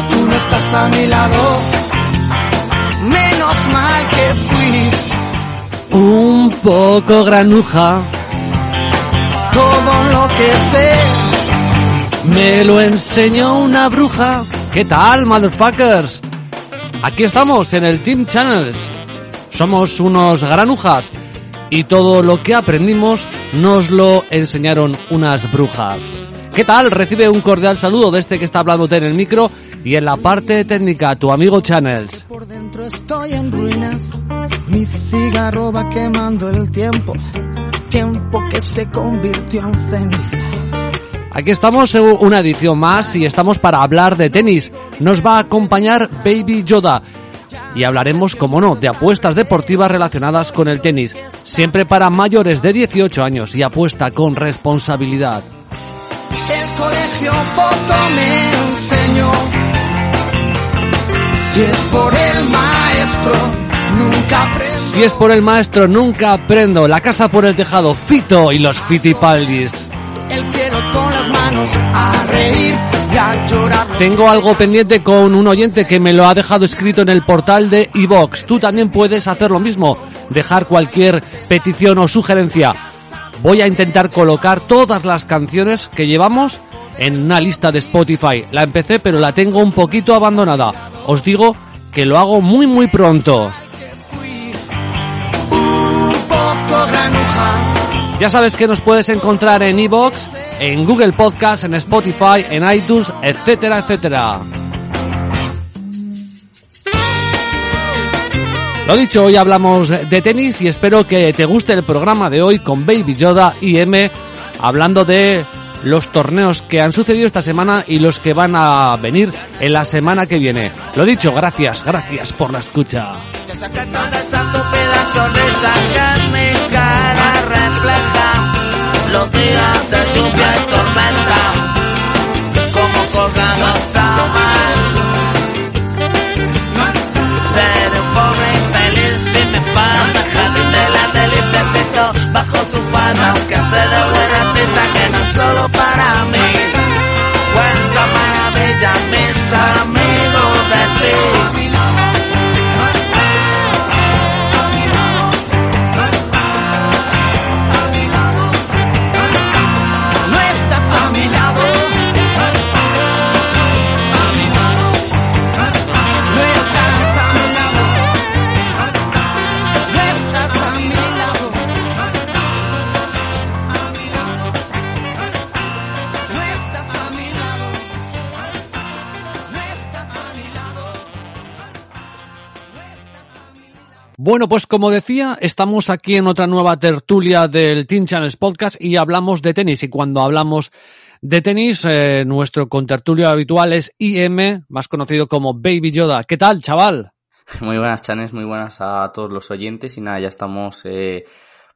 tú no estás a mi lado. Menos mal que fui Un poco granuja, todo lo que sé. me lo enseñó una bruja. ¿Qué tal, motherfuckers? Aquí estamos en el Team Channels. Somos unos granujas y todo lo que aprendimos nos lo enseñaron unas brujas. ¿Qué tal? Recibe un cordial saludo de este que está hablándote en el micro y en la parte técnica, tu amigo Channels. Por dentro estoy en ruinas. Mi cigarro va quemando el tiempo. Tiempo que se convirtió en ceniza. Aquí estamos en una edición más y estamos para hablar de tenis. Nos va a acompañar Baby Yoda y hablaremos, como no, de apuestas deportivas relacionadas con el tenis. Siempre para mayores de 18 años y apuesta con responsabilidad. El colegio Si es por el maestro, nunca aprendí. Si es por el maestro, nunca aprendo. La casa por el tejado, Fito y los Fitipaldis. El cielo con las manos, a reír y a llorar. Tengo algo pendiente con un oyente que me lo ha dejado escrito en el portal de iVox. Tú también puedes hacer lo mismo, dejar cualquier petición o sugerencia. Voy a intentar colocar todas las canciones que llevamos en una lista de Spotify. La empecé pero la tengo un poquito abandonada. Os digo que lo hago muy muy pronto. Ya sabes que nos puedes encontrar en iVoox, en Google Podcast, en Spotify, en iTunes, etcétera, etcétera. Lo dicho, hoy hablamos de tenis y espero que te guste el programa de hoy con Baby Yoda y M hablando de los torneos que han sucedido esta semana y los que van a venir en la semana que viene. Lo dicho, gracias, gracias por la escucha. Bueno, pues como decía, estamos aquí en otra nueva tertulia del Teen Channels Podcast y hablamos de tenis. Y cuando hablamos de tenis. Eh, nuestro contertulio habitual es IM, más conocido como Baby Yoda. ¿Qué tal, chaval? Muy buenas, Chanes, muy buenas a todos los oyentes y nada, ya estamos eh,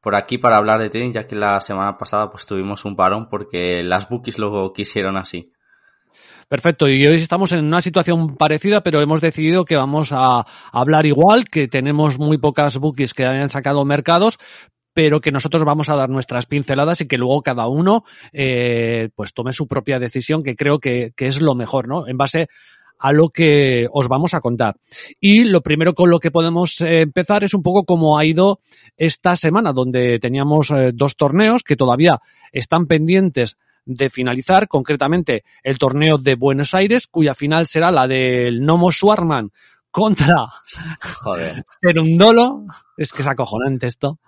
por aquí para hablar de tenis, ya que la semana pasada pues tuvimos un parón porque las bookies lo quisieron así. Perfecto, y hoy estamos en una situación parecida, pero hemos decidido que vamos a hablar igual, que tenemos muy pocas bookies que hayan sacado mercados, pero que nosotros vamos a dar nuestras pinceladas y que luego cada uno eh, pues tome su propia decisión, que creo que, que es lo mejor, ¿no? En base a lo que os vamos a contar. Y lo primero con lo que podemos eh, empezar es un poco cómo ha ido esta semana, donde teníamos eh, dos torneos que todavía están pendientes de finalizar, concretamente el torneo de Buenos Aires, cuya final será la del Nomo Schwarman contra Joder. Cerundolo. Es que es acojonante esto.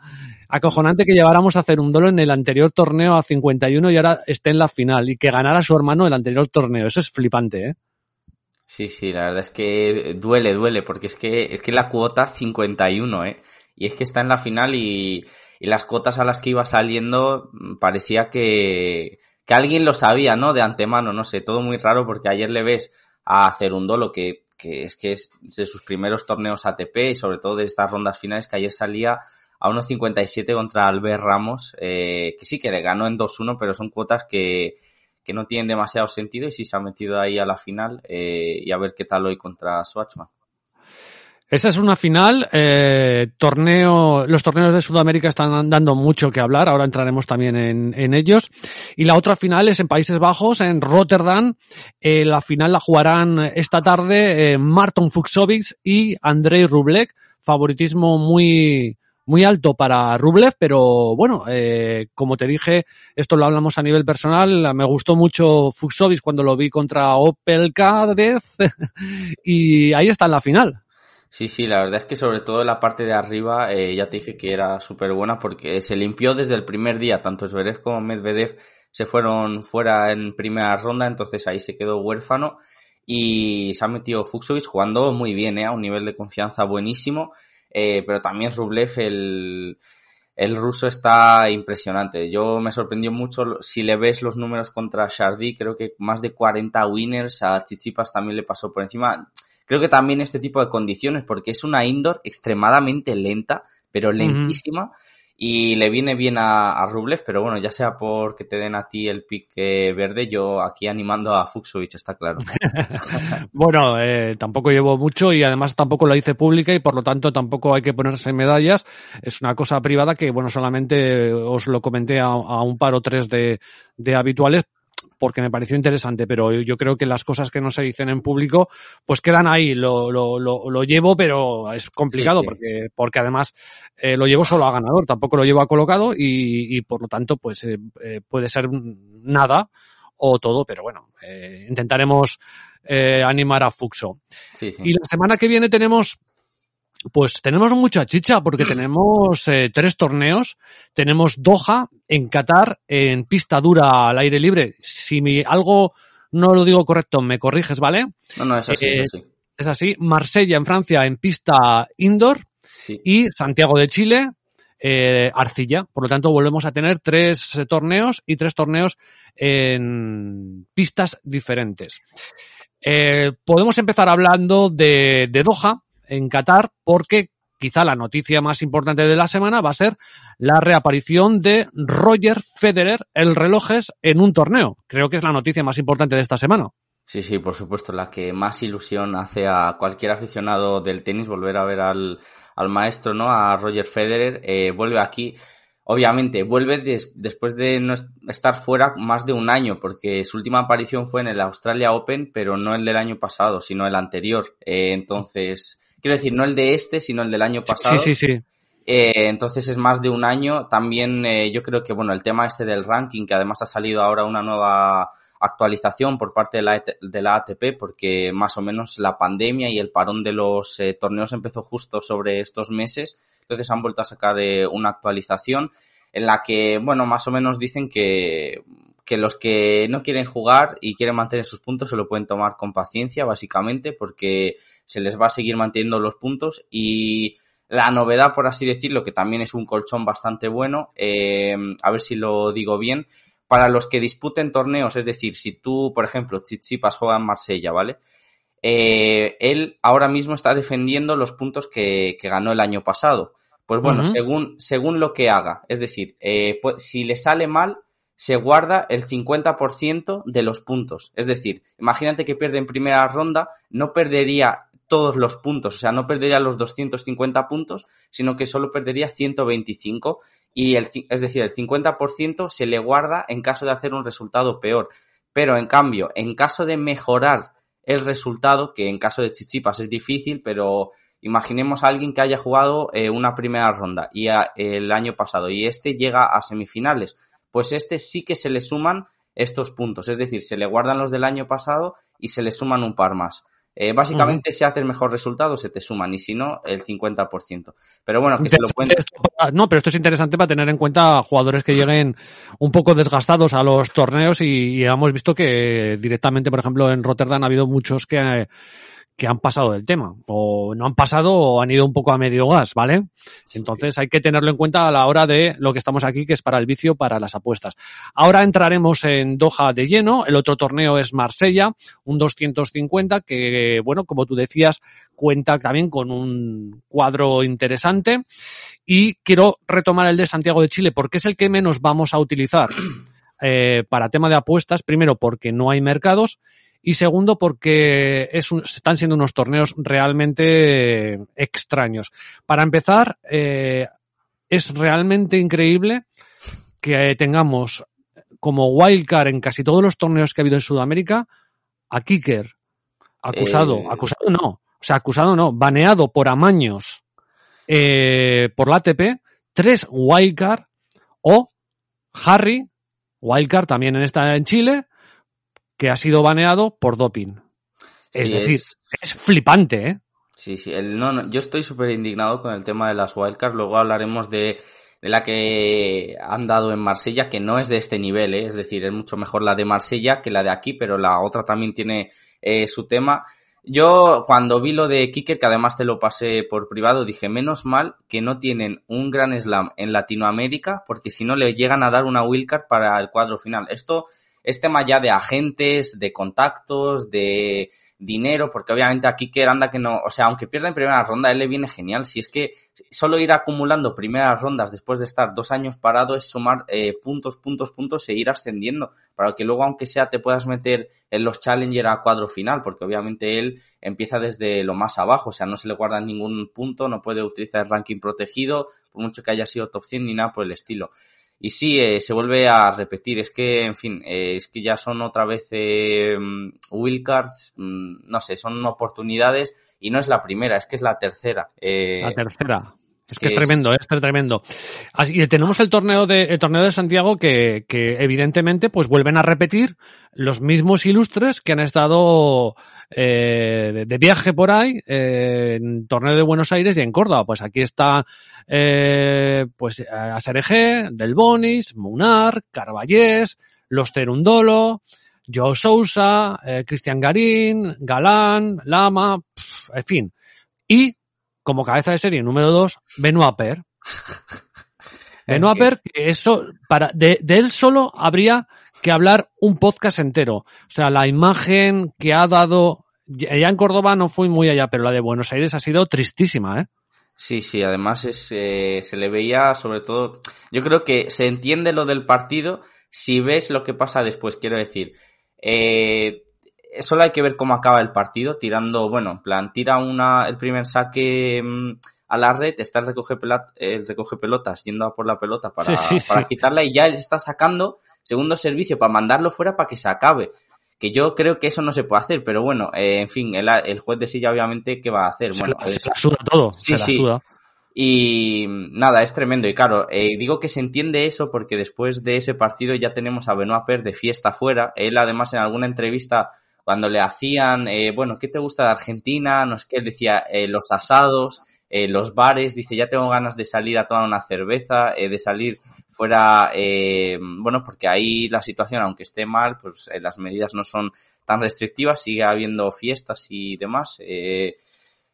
Acojonante que lleváramos a Cerundolo en el anterior torneo a 51 y ahora esté en la final y que ganara su hermano el anterior torneo. Eso es flipante, ¿eh? Sí, sí, la verdad es que duele, duele, porque es que, es que la cuota 51, ¿eh? Y es que está en la final y, y las cuotas a las que iba saliendo mm, parecía que, que alguien lo sabía, ¿no? De antemano, no sé, todo muy raro porque ayer le ves a Cerundolo que, que es que es de sus primeros torneos ATP y sobre todo de estas rondas finales que ayer salía a 1.57 contra Albert Ramos, eh, que sí que le ganó en 2-1, pero son cuotas que, que no tienen demasiado sentido y sí se ha metido ahí a la final eh, y a ver qué tal hoy contra Swatchman. Esa es una final. Eh, torneo, los torneos de Sudamérica están dando mucho que hablar. Ahora entraremos también en, en ellos. Y la otra final es en Países Bajos, en Rotterdam. Eh, la final la jugarán esta tarde eh, Marton Fuxovic y Andrei Rublev. Favoritismo muy, muy alto para Rublev, pero bueno, eh, como te dije, esto lo hablamos a nivel personal, me gustó mucho Fuxovic cuando lo vi contra Opel Cádiz y ahí está en la final. Sí, sí, la verdad es que sobre todo la parte de arriba eh, ya te dije que era súper buena porque se limpió desde el primer día, tanto Zverev como Medvedev se fueron fuera en primera ronda, entonces ahí se quedó huérfano y se ha metido Fuxovic jugando muy bien, ¿eh? a un nivel de confianza buenísimo eh, pero también Rublev, el, el ruso está impresionante. Yo me sorprendió mucho si le ves los números contra Shardy, creo que más de 40 winners, a Chichipas también le pasó por encima. Creo que también este tipo de condiciones, porque es una indoor extremadamente lenta, pero lentísima. Uh -huh y le viene bien a, a, Rublev, pero bueno, ya sea porque te den a ti el pick verde, yo aquí animando a Fuxovic, está claro. bueno, eh, tampoco llevo mucho y además tampoco la hice pública y por lo tanto tampoco hay que ponerse medallas. Es una cosa privada que, bueno, solamente os lo comenté a, a un par o tres de, de habituales, porque me pareció interesante, pero yo creo que las cosas que no se dicen en público, pues quedan ahí. Lo, lo, lo, lo llevo, pero es complicado sí, sí. porque, porque además eh, lo llevo solo a ganador, tampoco lo llevo a colocado y, y por lo tanto, pues eh, eh, puede ser nada o todo, pero bueno, eh, intentaremos animar a Fuxo. Sí, sí. Y la semana que viene tenemos pues tenemos mucha chicha porque tenemos eh, tres torneos. Tenemos Doha en Qatar en pista dura al aire libre. Si mi, algo no lo digo correcto, me corriges, ¿vale? No, no, es así, eh, es así. Es así. Marsella en Francia en pista indoor Sí. y Santiago de Chile eh, arcilla. Por lo tanto, volvemos a tener tres torneos y tres torneos en pistas diferentes. Podemos empezar hablando de, de Doha, en Qatar porque quizá la noticia más importante de la semana va a ser la reaparición de Roger Federer, el relojes, en un torneo. Creo que es la noticia más importante de esta semana. Sí, sí, por supuesto, la que más ilusión hace a cualquier aficionado del tenis volver a ver al, al maestro, ¿no? A Roger Federer, eh, vuelve aquí. Obviamente, vuelve des, después de no estar fuera más de un año, porque su última aparición fue en el Australia Open, pero no el del año pasado, sino el anterior. Eh, entonces, quiero decir, no el de este, sino el del año pasado. Sí, sí, sí. Eh, entonces es más de un año. También eh, yo creo que, bueno, el tema este del ranking, que además ha salido ahora una nueva actualización por parte de la, de la ATP, porque más o menos la pandemia y el parón de los eh, torneos empezó justo sobre estos meses. Entonces han vuelto a sacar eh, una actualización en la que, bueno, más o menos dicen que, que los que no quieren jugar y quieren mantener sus puntos se lo pueden tomar con paciencia, básicamente, porque se les va a seguir manteniendo los puntos y la novedad, por así decirlo, que también es un colchón bastante bueno, eh, a ver si lo digo bien, para los que disputen torneos, es decir, si tú, por ejemplo, Chichipas juega en Marsella, ¿vale? Eh, él ahora mismo está defendiendo los puntos que, que ganó el año pasado. Pues bueno, según, según lo que haga, es decir, eh, pues, si le sale mal, se guarda el 50% de los puntos. Es decir, imagínate que pierde en primera ronda, no perdería todos los puntos, o sea, no perdería los 250 puntos, sino que solo perdería 125 y el, es decir, el 50% se le guarda en caso de hacer un resultado peor. Pero en cambio, en caso de mejorar el resultado, que en caso de Chichipas es difícil, pero imaginemos a alguien que haya jugado eh, una primera ronda y el año pasado y este llega a semifinales, pues este sí que se le suman estos puntos, es decir, se le guardan los del año pasado y se le suman un par más. Eh, básicamente, si haces mejor resultado, se te suman, y si no, el 50%. Pero bueno, que se lo cuente. Interesante esto para- No, pero esto es interesante para tener en cuenta jugadores que lleguen un poco desgastados a los torneos y, y hemos visto que directamente, por ejemplo, en Rotterdam ha habido muchos que, que han pasado del tema o no han pasado o han ido un poco a medio gas, ¿vale? Entonces hay que tenerlo en cuenta a la hora de lo que estamos aquí, que es para el vicio, para las apuestas. Ahora entraremos en Doha de lleno, el otro torneo es Marsella, un 250 que, bueno, como tú decías, cuenta también con un cuadro interesante y quiero retomar el de Santiago de Chile porque es el que menos vamos a utilizar eh, para tema de apuestas, primero porque no hay mercados y segundo porque es un- están siendo unos torneos realmente eh, extraños. Para empezar, eh, es realmente increíble que tengamos como wildcard en casi todos los torneos que ha habido en Sudamérica a Kicker. Acusado, Eh, acusado no, o sea, acusado no, baneado por amaños eh, por la ATP, tres wildcard o Harry, wildcard también en esta en Chile, que ha sido baneado por doping. Es Sí, decir, es- es flipante, ¿eh? Sí, sí. El, no, no, yo estoy súper indignado con el tema de las wildcards. Luego hablaremos de, de la que han dado en Marsella, que no es de este nivel, ¿eh? es decir, es mucho mejor la de Marsella que la de aquí, pero la otra también tiene eh, su tema. Yo cuando vi lo de Kicker, que además te lo pasé por privado, dije, menos mal que no tienen un gran slam en Latinoamérica, porque si no le llegan a dar una wildcard para el cuadro final. Esto es tema ya de agentes, de contactos, de dinero, porque obviamente aquí que anda que no, o sea, aunque pierda en primera ronda, él le viene genial. Si es que solo ir acumulando primeras rondas después de estar dos años parado es sumar eh, puntos, puntos, puntos e ir ascendiendo, para que luego, aunque sea, te puedas meter en los Challenger a cuadro final, porque obviamente él empieza desde lo más abajo, o sea, no se le guarda ningún punto, no puede utilizar el ranking protegido, por mucho que haya sido top 100 ni nada por el estilo. Y sí, eh, se vuelve a repetir. Es que, en fin, eh, es que ya son otra vez eh, wildcards, mm, no sé, son oportunidades y no es la primera, es que es la tercera. Eh, La tercera. Es que es es- tremendo, es tremendo. Así, y tenemos el torneo de el torneo de Santiago que, que evidentemente pues vuelven a repetir los mismos ilustres que han estado eh, de, de viaje por ahí eh, en torneo de Buenos Aires y en Córdoba. Pues aquí está eh, pues Del Bonis, Munar, Carballés, Los Terundolo, Joe Sousa, eh, Cristian Garín, Galán, Lama, en fin. Y como cabeza de serie número 2, Benoit Per. Benoit Per, que eso, para, de, de él solo habría que hablar un podcast entero. O sea, la imagen que ha dado, ya en Córdoba no fui muy allá, pero la de Buenos Aires ha sido tristísima, ¿eh? Sí, sí, además es, eh, se le veía sobre todo, yo creo que se entiende lo del partido si ves lo que pasa después, quiero decir, eh, solo hay que ver cómo acaba el partido, tirando, bueno, en plan, tira una, el primer saque mm, a la red, está el recoge, el recoge pelotas yendo a por la pelota para, Sí, sí, para sí. quitarla y ya él está sacando segundo servicio para mandarlo fuera para que se acabe. Que yo creo que eso no se puede hacer, pero bueno, eh, en fin, el, el juez de silla obviamente, ¿qué va a hacer? Se, bueno, la, pues- se la suda todo. Sí, se la sí. suda. y nada, es tremendo. Y claro, eh, digo que se entiende eso porque después de ese partido ya tenemos a Benoit Per de fiesta fuera. Él además en alguna entrevista cuando le hacían, eh, bueno, ¿qué te gusta de Argentina? No sé qué, él decía eh, los asados, eh, los bares, dice, ya tengo ganas de salir a tomar una cerveza, eh, de salir fuera, eh, bueno, porque ahí la situación, aunque esté mal, pues las medidas no son tan restrictivas, sigue habiendo fiestas y demás.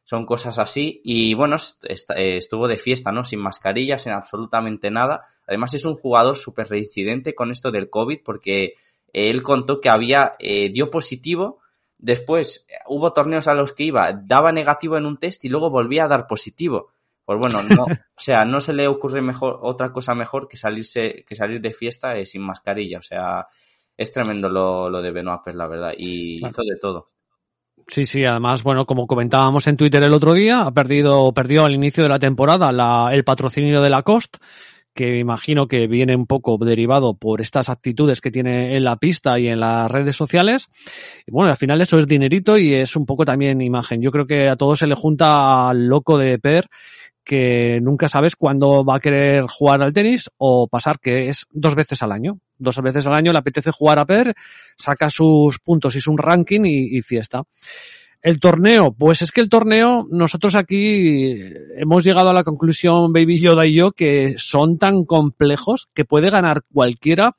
Son cosas así. Y bueno, estuvo de fiesta, ¿no? Sin mascarillas, sin absolutamente nada. Además es un jugador súper reincidente con esto del COVID porque él contó que había, eh, dio positivo, después eh, hubo torneos a los que iba, daba negativo en un test y luego volvía a dar positivo. Pues bueno, no, o sea, no se le ocurre mejor, otra cosa mejor que salirse, que salir de fiesta sin mascarilla. O sea, es tremendo lo, lo de Benoit la verdad. Y hizo de todo. Sí, sí, además, bueno, como comentábamos en Twitter el otro día, ha perdido, perdió al inicio de la temporada la, el patrocinio de la Cost, que imagino que viene un poco derivado por estas actitudes que tiene en la pista y en las redes sociales. Y bueno, al final eso es dinerito y es un poco también imagen. Yo creo que a todos se le junta al loco de Per que nunca sabes cuándo va a querer jugar al tenis o pasar que es dos veces al año. Dos veces al año le apetece jugar a Per, saca sus puntos y su ranking y, fiesta. El torneo, pues es que el torneo, nosotros aquí hemos llegado a la conclusión, Baby Yoda y yo, que son tan complejos que puede ganar cualquiera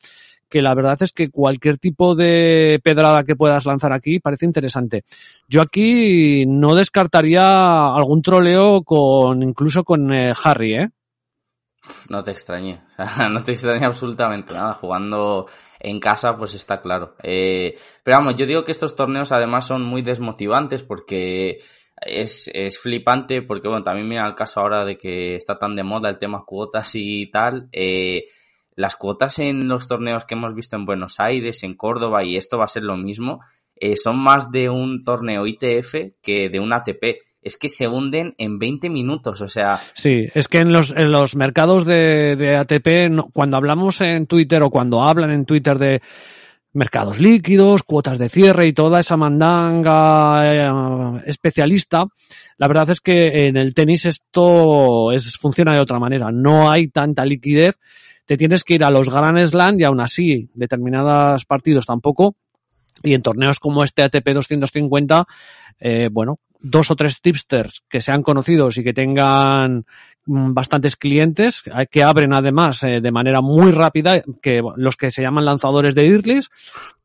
que la verdad es que cualquier tipo de pedrada que puedas lanzar aquí parece interesante. Yo aquí no descartaría algún troleo con incluso con eh, Harry, ¿eh? No te extrañe, no te extrañe absolutamente nada. Jugando en casa, pues está claro. Eh, pero vamos, yo digo que estos torneos además son muy desmotivantes porque es, es flipante, porque bueno, también mira el caso ahora de que está tan de moda el tema cuotas y tal. Eh, las cuotas en los torneos que hemos visto en Buenos Aires, en Córdoba, y esto va a ser lo mismo, eh, son más de un torneo ITF que de un ATP. Es que se hunden en 20 minutos, o sea. Sí, es que en los, en los mercados de, de ATP, cuando hablamos en Twitter o cuando hablan en Twitter de mercados líquidos, cuotas de cierre y toda esa mandanga eh, especialista, la verdad es que en el tenis esto es, funciona de otra manera. No hay tanta liquidez te tienes que ir a los Grand Slam y aún así determinados partidos tampoco. Y en torneos como este ATP 250, eh, bueno, dos o tres tipsters que sean conocidos y que tengan mm, bastantes clientes, eh, que abren además eh, de manera muy rápida, que los que se llaman lanzadores de IRLIS,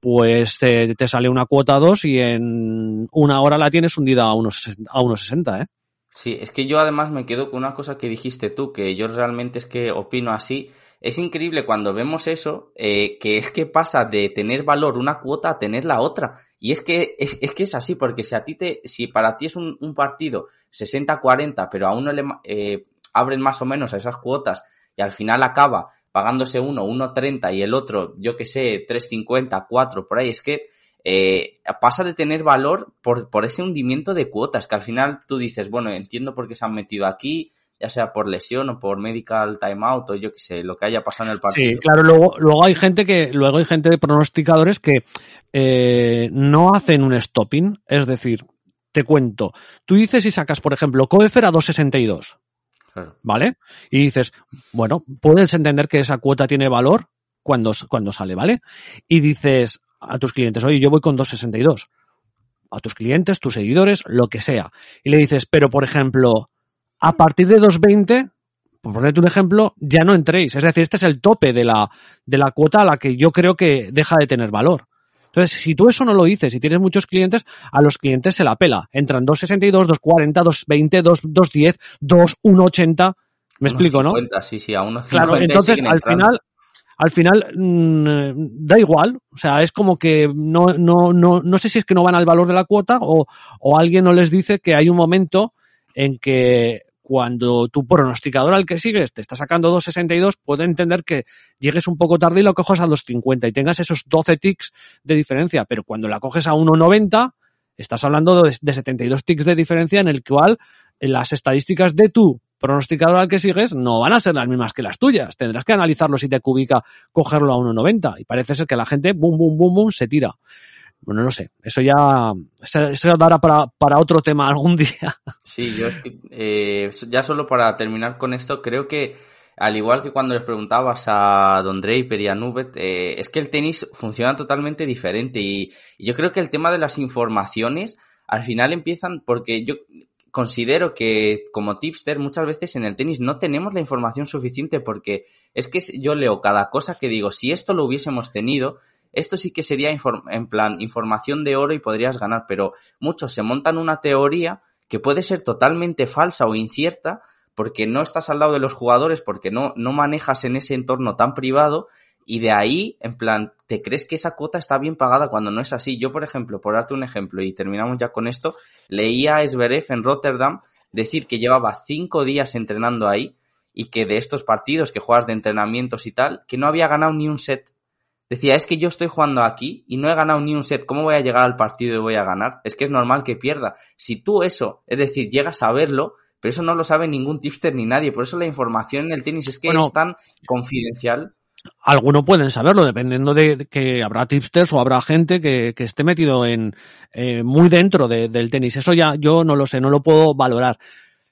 pues te, sale una cuota 2 y en una hora la tienes hundida a unos, a unos 60, ¿eh? Sí, es que yo además me quedo con una cosa que dijiste tú, que yo realmente es que opino así, es increíble cuando vemos eso, eh, que es que pasa de tener valor una cuota a tener la otra. Y es que es, que es así, porque si a ti te, si para ti es un, partido 60-40, pero a uno le eh, abren más o menos a esas cuotas y al final acaba pagándose uno 1.30 y el otro, yo que sé, 3.50, 4, por ahí, es que eh, pasa de tener valor por, por ese hundimiento de cuotas, que al final tú dices, bueno, entiendo por qué se han metido aquí, ya sea por lesión o por medical timeout o yo que sé, lo que haya pasado en el partido. Sí, claro, luego, luego hay gente que, luego hay gente de pronosticadores que eh, no hacen un stopping, es decir, te cuento, tú dices y sacas, por ejemplo, Coefer a 262. ¿Vale? Y dices, bueno, puedes entender que esa cuota tiene valor cuando, cuando sale, ¿vale? Y dices a tus clientes, oye, yo voy con 262. A tus clientes, tus seguidores, lo que sea. Y le dices, pero por ejemplo, a partir de 2.20, por ponerte un ejemplo, ya no entréis. Es decir, este es el tope de la, de la cuota a la que yo creo que deja de tener valor. Entonces, si tú eso no lo dices y tienes muchos clientes, a los clientes se la pela. Entran 2.62, 2.40, 2.20, 2.10, 2, 1.80. Me explico, ¿no? Sí, sí, a 1.50. Claro, entonces al final, al final mm, da igual. O sea, es como que no, no, no, no sé si es que no van al valor de la cuota o, o alguien no les dice que hay un momento en que cuando tu pronosticador al que sigues te está sacando 2.62, puedo entender que llegues un poco tarde y lo cojas a 2.50 y tengas esos 12 ticks de diferencia, pero cuando la coges a 1.90, estás hablando de, 72 ticks de diferencia en el cual las estadísticas de tu pronosticador al que sigues no van a ser las mismas que las tuyas. Tendrás que analizarlo si te cubica cogerlo a 1.90 y parece ser que la gente, boom, boom, boom, boom, se tira. Bueno, no sé, eso ya eso dará para, para otro tema algún día. Sí, yo estoy, eh, ya solo para terminar con esto, creo que al igual que cuando les preguntabas a Don Draper y a Nubet, eh, es que el tenis funciona totalmente diferente y, yo creo que el tema de las informaciones al final empiezan porque yo considero que como tipster muchas veces en el tenis no tenemos la información suficiente porque es que yo leo cada cosa que digo, si esto lo hubiésemos tenido, esto sí que sería en plan información de oro y podrías ganar, pero muchos se montan una teoría que puede ser totalmente falsa o incierta porque no estás al lado de los jugadores, porque no, no manejas en ese entorno tan privado y de ahí, en plan, te crees que esa cuota está bien pagada cuando no es así. Yo, por ejemplo, por darte un ejemplo y terminamos ya con esto, leía a Zverev en Rotterdam decir que llevaba cinco días entrenando ahí y que de estos partidos que juegas de entrenamientos y tal, que no había ganado ni un set. Decía, es que yo estoy jugando aquí y no he ganado ni un set, ¿cómo voy a llegar al partido y voy a ganar? Es que es normal que pierda. Si tú eso, es decir, llegas a verlo, pero eso no lo sabe ningún tipster ni nadie, por eso la información en el tenis es que es tan confidencial. Algunos pueden saberlo, dependiendo de que habrá tipsters o habrá gente que, esté metido en eh, muy dentro del tenis. Eso ya yo no lo sé, no lo puedo valorar.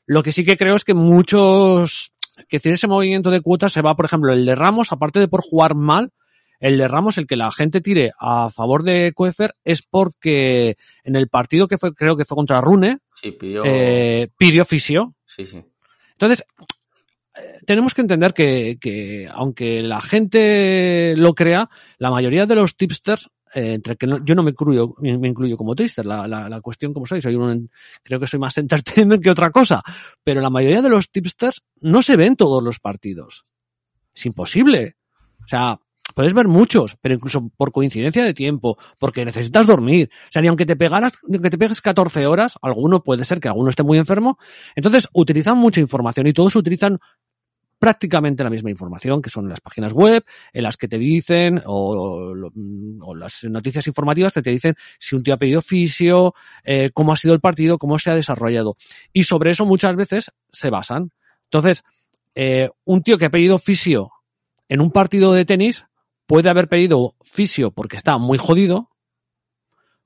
Lo que sí que creo es que muchos que tiene ese movimiento de cuotas se va, por ejemplo, el de Ramos, aparte de por jugar mal, el de Ramos, el que la gente tire a favor de Coefer, es porque en el partido que fue, creo que fue contra Rune, pidió... Eh, pidió fisio. Sí, sí. Entonces, eh, tenemos que entender que, que, aunque la gente lo crea, la mayoría de los tipsters eh, entre que yo no me incluyo, me incluyo como trister, la, la, la cuestión como soy, soy un, creo que soy más entertainment que otra cosa, pero la mayoría de los tipsters no se ven todos los partidos. Es imposible. O sea, puedes ver muchos, pero incluso por coincidencia de tiempo, porque necesitas dormir. O sea, ni aunque te pegaras, ni aunque te pegues 14 horas, alguno puede ser que alguno esté muy enfermo. Entonces, utilizan mucha información y todos utilizan prácticamente la misma información que son las páginas web, en las que te dicen, o, las noticias informativas que te dicen si un tío ha pedido fisio, eh, cómo ha sido el partido, cómo se ha desarrollado. Y sobre eso muchas veces se basan. Entonces, eh, un tío que ha pedido fisio en un partido de tenis puede haber pedido fisio porque está muy jodido,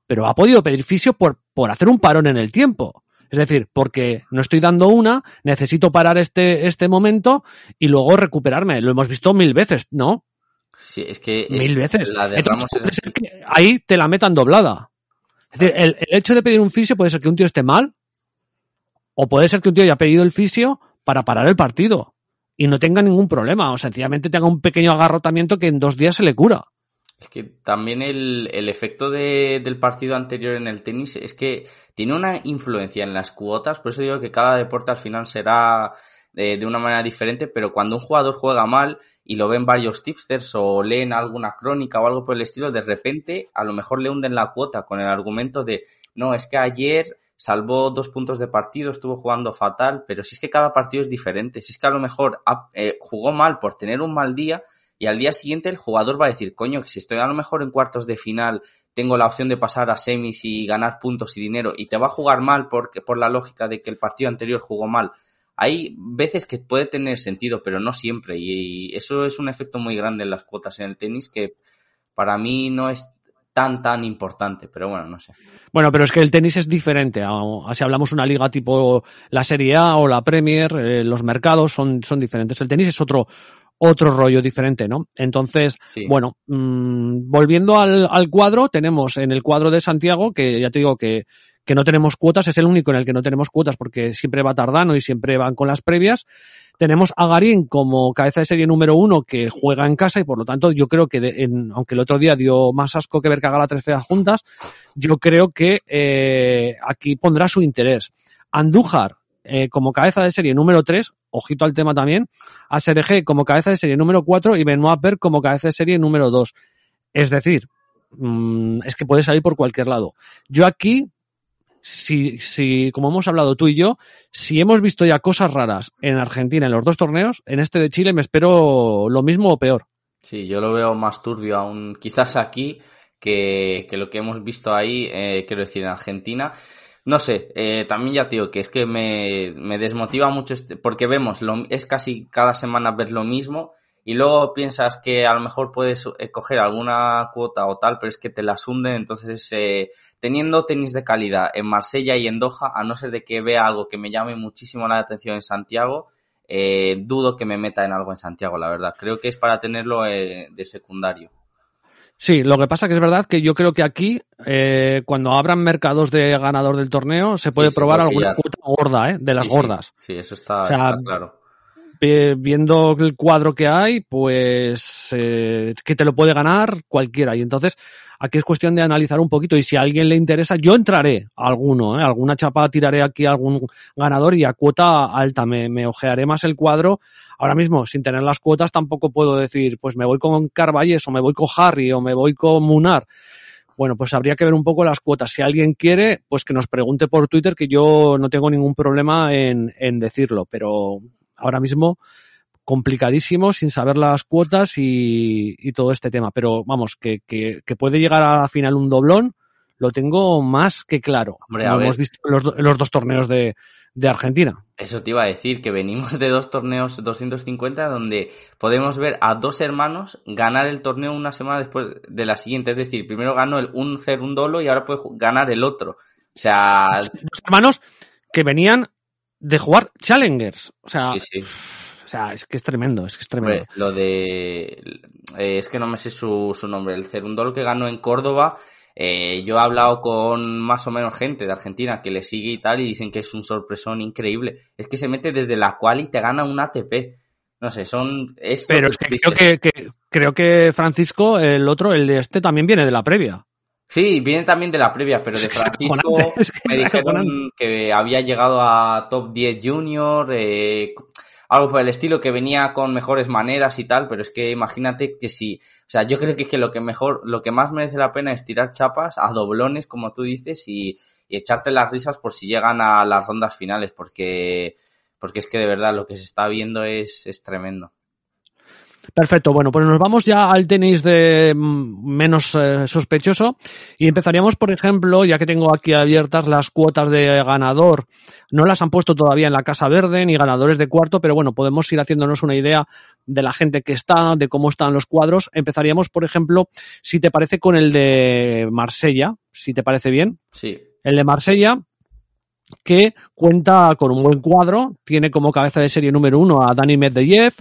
pero ha podido pedir fisio por, por hacer un parón en el tiempo. Es decir, porque no estoy dando una, necesito parar este, este momento y luego recuperarme. Lo hemos visto mil veces, ¿no? Sí, es que. Mil veces. La de Ramos es... que ahí te la metan doblada. Es decir, el, el, hecho de pedir un fisio puede ser que un tío esté mal, o puede ser que un tío haya pedido el fisio para parar el partido y no tenga ningún problema, o sencillamente tenga un pequeño agarrotamiento que en dos días se le cura. Es que también el, el efecto de, del partido anterior en el tenis es que tiene una influencia en las cuotas, por eso digo que cada deporte al final será de, de, una manera diferente, pero cuando un jugador juega mal y lo ven varios tipsters o leen alguna crónica o algo por el estilo, de repente a lo mejor le hunden la cuota con el argumento de no, es que ayer salvó dos puntos de partido, estuvo jugando fatal, pero si es que cada partido es diferente, si es que a lo mejor eh, jugó mal por tener un mal día, y al día siguiente el jugador va a decir, coño, que si estoy a lo mejor en cuartos de final, tengo la opción de pasar a semis y ganar puntos y dinero, y te va a jugar mal porque, por la lógica de que el partido anterior jugó mal. Hay veces que puede tener sentido, pero no siempre, y eso es un efecto muy grande en las cuotas en el tenis que para mí no es tan, tan importante, pero bueno, no sé. Bueno, pero es que el tenis es diferente. Si hablamos una liga tipo la Serie A o la Premier, eh, los mercados son, son diferentes. El tenis es otro, otro rollo diferente, ¿no? Entonces, Sí. bueno, mm, volviendo al, al cuadro, tenemos en el cuadro de Santiago, que ya te digo que, que no tenemos cuotas, es el único en el que no tenemos cuotas porque siempre va tardano y siempre van con las previas. Tenemos a Garín como cabeza de serie número uno que juega en casa y por lo tanto yo creo que, en- aunque el otro día dio más asco que ver cagar a tres feas juntas, yo creo que eh, aquí pondrá su interés. Andújar eh, como cabeza de serie número 3, ojito al tema también, a Sergé como cabeza de serie número 4 y Benoit Per como cabeza de serie número 2. Es decir, mm, es que puede salir por cualquier lado. Yo aquí, si, si, como hemos hablado tú y yo, si hemos visto ya cosas raras en Argentina en los dos torneos, en este de Chile me espero lo mismo o peor. Sí, yo lo veo más turbio aún quizás aquí que, que lo que hemos visto ahí, eh, quiero decir, en Argentina. No sé, eh, también ya digo que es que me, me desmotiva mucho este, porque vemos, lo, es casi cada semana ver lo mismo y luego piensas que a lo mejor puedes eh, coger alguna cuota o tal, pero es que te las hunden, entonces eh, teniendo tenis de calidad en Marsella y en Doha, a no ser de que vea algo que me llame muchísimo la atención en Santiago, eh, dudo que me meta en algo en Santiago, la verdad. Creo que es para tenerlo eh, de secundario. Sí, lo que pasa que es verdad que yo creo que aquí, eh, cuando abran mercados de ganador del torneo, se puede Sí, se probar puede alguna cuota gorda, ¿eh? De las sí. gordas. Sí, eso está, O sea, está claro. Viendo el cuadro que hay, pues eh, que te lo puede ganar cualquiera. Y entonces aquí es cuestión de analizar un poquito y si a alguien le interesa, yo entraré a alguno, ¿eh? alguna chapa tiraré aquí a algún ganador y a cuota alta me, me ojearé más el cuadro. Ahora mismo, sin tener las cuotas, tampoco puedo decir, pues me voy con Carvalles o me voy con Harry o me voy con Munar. Bueno, pues habría que ver un poco las cuotas. Si alguien quiere, pues que nos pregunte por Twitter, que yo no tengo ningún problema en, en decirlo, pero ahora mismo complicadísimo sin saber las cuotas y, y todo este tema. Pero vamos, que, que, que puede llegar a la final un doblón, lo tengo más que claro. Hombre, lo hemos visto en los, do- en los dos torneos de, de Argentina. Eso te iba a decir, que venimos de dos torneos 250 donde podemos ver a dos hermanos ganar el torneo una semana después de la siguiente. Es decir, primero ganó el un cer un dolo y ahora puede ganar el otro. O sea, Dos hermanos que venían de jugar Challengers. O sea, sí, sí. o sea, es que es tremendo, es que es tremendo. Hombre, lo de... eh, es que no me sé su, su nombre. El Cerundol que ganó en Córdoba. eh, yo he hablado con más o menos gente de Argentina que le sigue y tal y dicen que es un sorpresón increíble. Es que se mete desde la cual y te gana un ATP. No sé, son... Pero es que creo que, que- creo que Francisco, el otro, el de este, también viene de la previa. Sí, viene también de la previa, pero de Francisco es que me dijeron que había llegado a top 10 junior, eh, algo por el estilo, que venía con mejores maneras y tal, pero es que imagínate que si, o sea, yo creo que, es que lo que mejor, lo que más merece la pena es tirar chapas a doblones, como tú dices, y, y echarte las risas por si llegan a las rondas finales, porque, porque es que de verdad lo que se está viendo es, es tremendo. Perfecto, bueno, pues nos vamos ya al tenis de mm, menos eh, sospechoso y empezaríamos, por ejemplo, ya que tengo aquí abiertas las cuotas de ganador, no las han puesto todavía en la Casa Verde ni ganadores de cuarto, pero bueno, podemos ir haciéndonos una idea de la gente que está, de cómo están los cuadros. Empezaríamos, por ejemplo, si te parece con el de Marsella, si te parece bien. Sí, El de Marsella, que cuenta con un buen cuadro, tiene como cabeza de serie número uno a Dani Medvedev,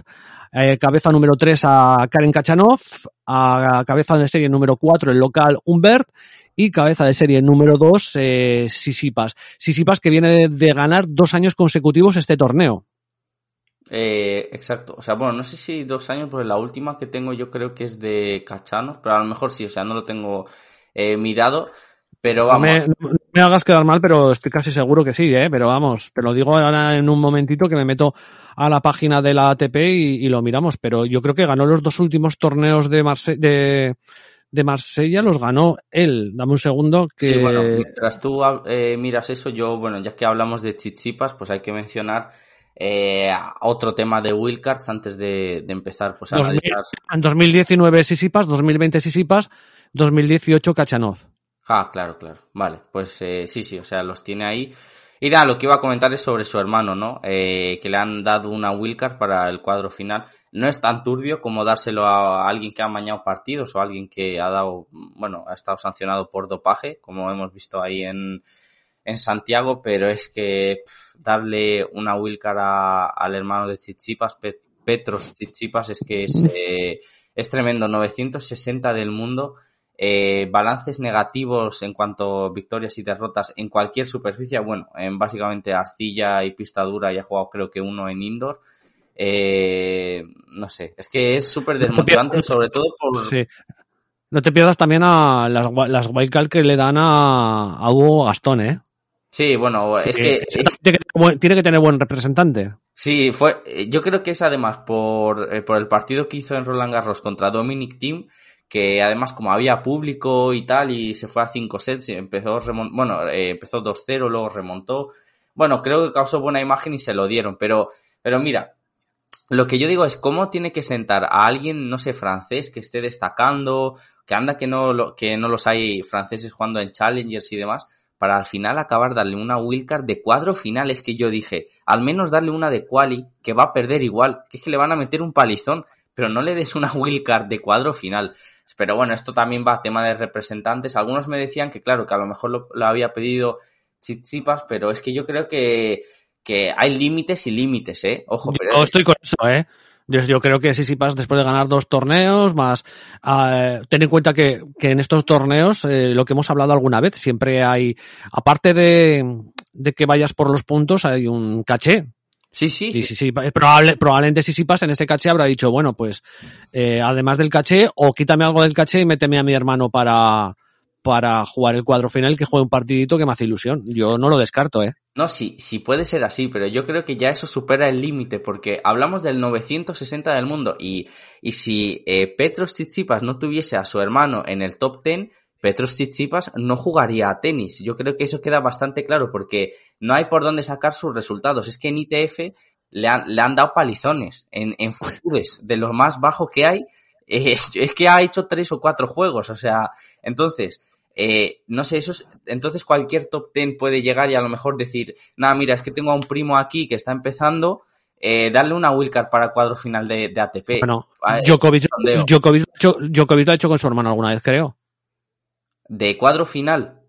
eh, cabeza número tres a Karen Kachanov, a cabeza de serie número cuatro el local Humbert y cabeza de serie número dos eh, Sisipas. Sisipas que viene de, ganar dos años consecutivos este torneo. Eh, exacto. O sea, bueno, no sé si dos años, porque la última que tengo yo creo que es de Cachanos, pero a lo mejor sí, o sea, no lo tengo eh, mirado. Pero No vamos, me, no me hagas quedar mal, pero estoy casi seguro que sí, ¿eh? Pero vamos, te lo digo ahora en un momentito que me meto a la página de la ATP y, y lo miramos. Pero yo creo que ganó los dos últimos torneos de, Marse de, de Marsella, los ganó él. Dame un segundo que... sí, bueno, mientras tú eh, miras eso, yo, bueno, ya que hablamos de Chichipas, pues hay que mencionar eh, otro tema de Wildcards antes de, de empezar pues a 2000. analizar. En 2019 Sisipas, 2020 Sisipas, 2018 Kachanov. Ah, claro, claro. Vale, pues eh, sí, sí, o sea, los tiene ahí. Y nada, lo que iba a comentar es sobre su hermano, ¿no? Eh, que le han dado una wildcard para el cuadro final. No es tan turbio como dárselo a alguien que ha mañado partidos o a alguien que ha dado, bueno, ha estado sancionado por dopaje, como hemos visto ahí en, en Santiago, pero es que darle una wildcard al hermano de Pe- Petros Tsitsipas, es que es, eh, es tremendo. 960 del mundo eh, balances negativos en cuanto a victorias y derrotas en cualquier superficie, bueno, en básicamente arcilla y pista dura, ya he jugado creo que uno en indoor. Eh, no sé, es que es súper desmotivante, sobre todo por... Sí. No te pierdas también a las, las wildcard que le dan a, a Hugo Gastón, ¿eh? Sí, bueno, es que... tiene, que tener buen, tiene que tener buen representante. Sí, fue, eh, yo creo que es además por, eh, por el partido que hizo en Roland Garros contra Dominic Thiem, que además como había público y tal, y se fue a 5 sets, y empezó, bueno, eh, empezó 2-0, luego remontó. Bueno, creo que causó buena imagen y se lo dieron, pero, pero mira, lo que yo digo es cómo tiene que sentar a alguien, no sé, francés, que esté destacando, que anda que no, que no los hay franceses jugando en Challengers y demás, para al final acabar darle una wildcard de cuadro final. Es que yo dije, al menos darle una de quali, que va a perder igual, que es que le van a meter un palizón, pero no le des una wildcard de cuadro final. Pero bueno, esto también va a tema de representantes. Algunos me decían que claro, que a lo mejor lo, lo había pedido Chichipas, pero es que yo creo que, que hay límites y límites, ¿eh? Ojo, pero Yo estoy con eso, ¿eh? Yo, yo creo que Sisipas, después de ganar dos torneos, más eh, ten en cuenta que, que en estos torneos, eh, lo que hemos hablado alguna vez, siempre hay, aparte de, de que vayas por los puntos, hay un caché. Sí, sí, sí. sí, sí, probable, probablemente Sisipas en ese caché habrá dicho, bueno, pues eh, además del caché, o quítame algo del caché y méteme a mi hermano para, para jugar el cuadro final, que juegue un partidito que me hace ilusión. Yo no lo descarto, ¿eh? No, sí, sí puede ser así, pero yo creo que ya eso supera el límite, porque hablamos del 960 del mundo y, y si eh, Petros Tsitsipas no tuviese a su hermano en el top 10, Petros Tsitsipas no jugaría a tenis. Yo creo que eso queda bastante claro, porque no hay por dónde sacar sus resultados. Es que en ITF le han, le han dado palizones en, en futures, de lo más bajo que hay. eh, es que ha hecho tres o cuatro juegos, o sea, entonces... Eh, no sé, eso es, entonces cualquier top 10 puede llegar y a lo mejor decir, nada, mira, es que tengo a un primo aquí que está empezando, eh, darle una wildcard para cuadro final de, de ATP. Bueno, Ah, Djokovic. Djokovic, Djokovic lo ha hecho con su hermano alguna vez, creo. De cuadro final.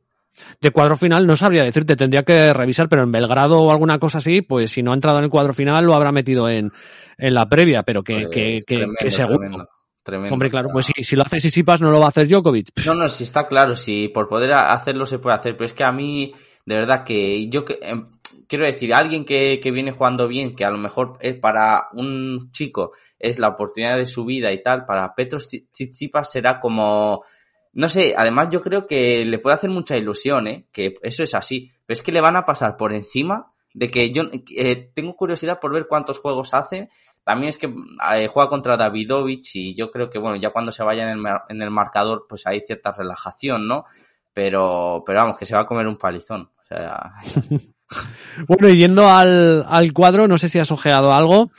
De cuadro final no sabría decirte, tendría que revisar, pero en Belgrado o alguna cosa así, pues si no ha entrado en el cuadro final lo habrá metido en, en la previa, pero que, Pues, que, que, tremendo, que seguro. tremendo, tremendo. Hombre, claro, pues si, si lo hace Sisipas no lo va a hacer Djokovic. No, no, sí está claro, si por poder hacerlo se puede hacer, pero es que a mí, de verdad que yo em, quiero decir, alguien que, que viene jugando bien, que a lo mejor es para un chico es la oportunidad de su vida y tal, para Petros Tsi- Tsitsipas será como, no sé, además yo creo que le puede hacer mucha ilusión, ¿eh? que eso es así, pero es que le van a pasar por encima de que yo eh, tengo curiosidad por ver cuántos juegos hace. También es que eh, juega contra Davidovich y yo creo que, bueno, ya cuando se vaya en el, en el marcador, pues hay cierta relajación, ¿no? Pero, pero vamos, que se va a comer un palizón. O sea, Bueno, yendo al, al cuadro, no sé si has ojeado algo.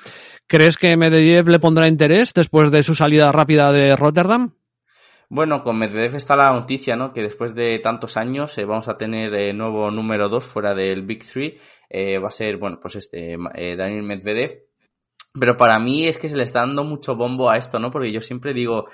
¿Crees que Medvedev le pondrá interés después de su salida rápida de Rotterdam? Bueno, con Medvedev está la noticia, ¿no? Que después de tantos años eh, vamos a tener eh, nuevo número 2 fuera del Big Three. Eh, va a ser, bueno, pues este, eh, Daniel Medvedev. Pero para mí es que se le está dando mucho bombo a esto, ¿no? Porque yo siempre digo,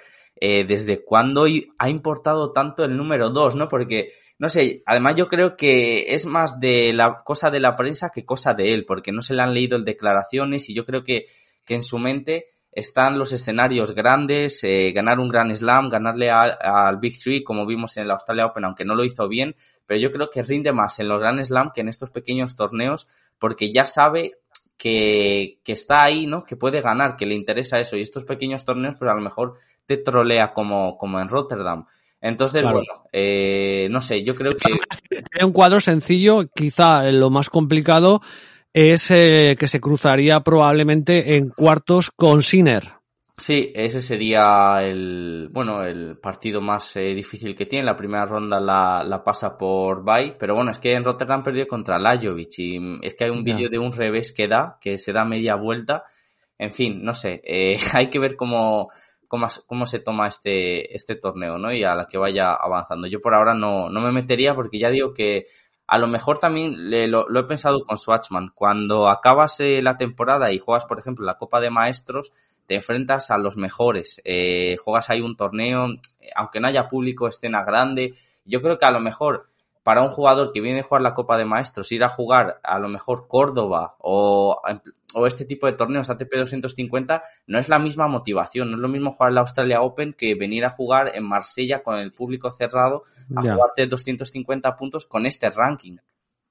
¿desde cuándo ha importado tanto el número 2, ¿no? Porque, no sé, además yo creo que es más de la cosa de la prensa que cosa de él, porque no se le han leído el declaraciones y yo creo que, que en su mente están los escenarios grandes, eh, ganar un gran slam, ganarle al Big Three, como vimos en el Australia Open, aunque no lo hizo bien, pero yo creo que rinde más en los Grand Slam que en estos pequeños torneos, porque ya sabe que, que está ahí, ¿no? Que puede ganar, que le interesa eso. Y estos pequeños torneos, pues a lo mejor te trolea como, como en Rotterdam. Entonces, Claro. bueno, eh, no sé, yo creo que Tiene un cuadro sencillo, quizá eh, lo más complicado es eh, que se cruzaría probablemente en cuartos con Sinner. Sí, ese sería el, bueno, el partido más eh, difícil que tiene. La primera ronda la, la pasa por Bay, pero bueno, es que en Rotterdam perdió contra Lajovic y es que hay un vídeo de un revés que da, que se da media vuelta. En fin, no sé, eh, hay que ver cómo, cómo, cómo se toma este, este torneo, ¿no? Y a la que vaya avanzando. Yo por ahora no, no me metería porque ya digo que a lo mejor también le- lo, he pensado con Swatchman. Cuando acabas eh, la temporada y juegas, por ejemplo, la Copa de Maestros, te enfrentas a los mejores. Eh, juegas ahí un torneo, eh, aunque no haya público, escena grande. Yo creo que a lo mejor para un jugador que viene a jugar la Copa de Maestros, ir a jugar a lo mejor Córdoba o, o este tipo de torneos ATP 250, no es la misma motivación. No es lo mismo jugar la Australia Open que venir a jugar en Marsella con el público cerrado a Ya. jugarte 250 puntos con este ranking.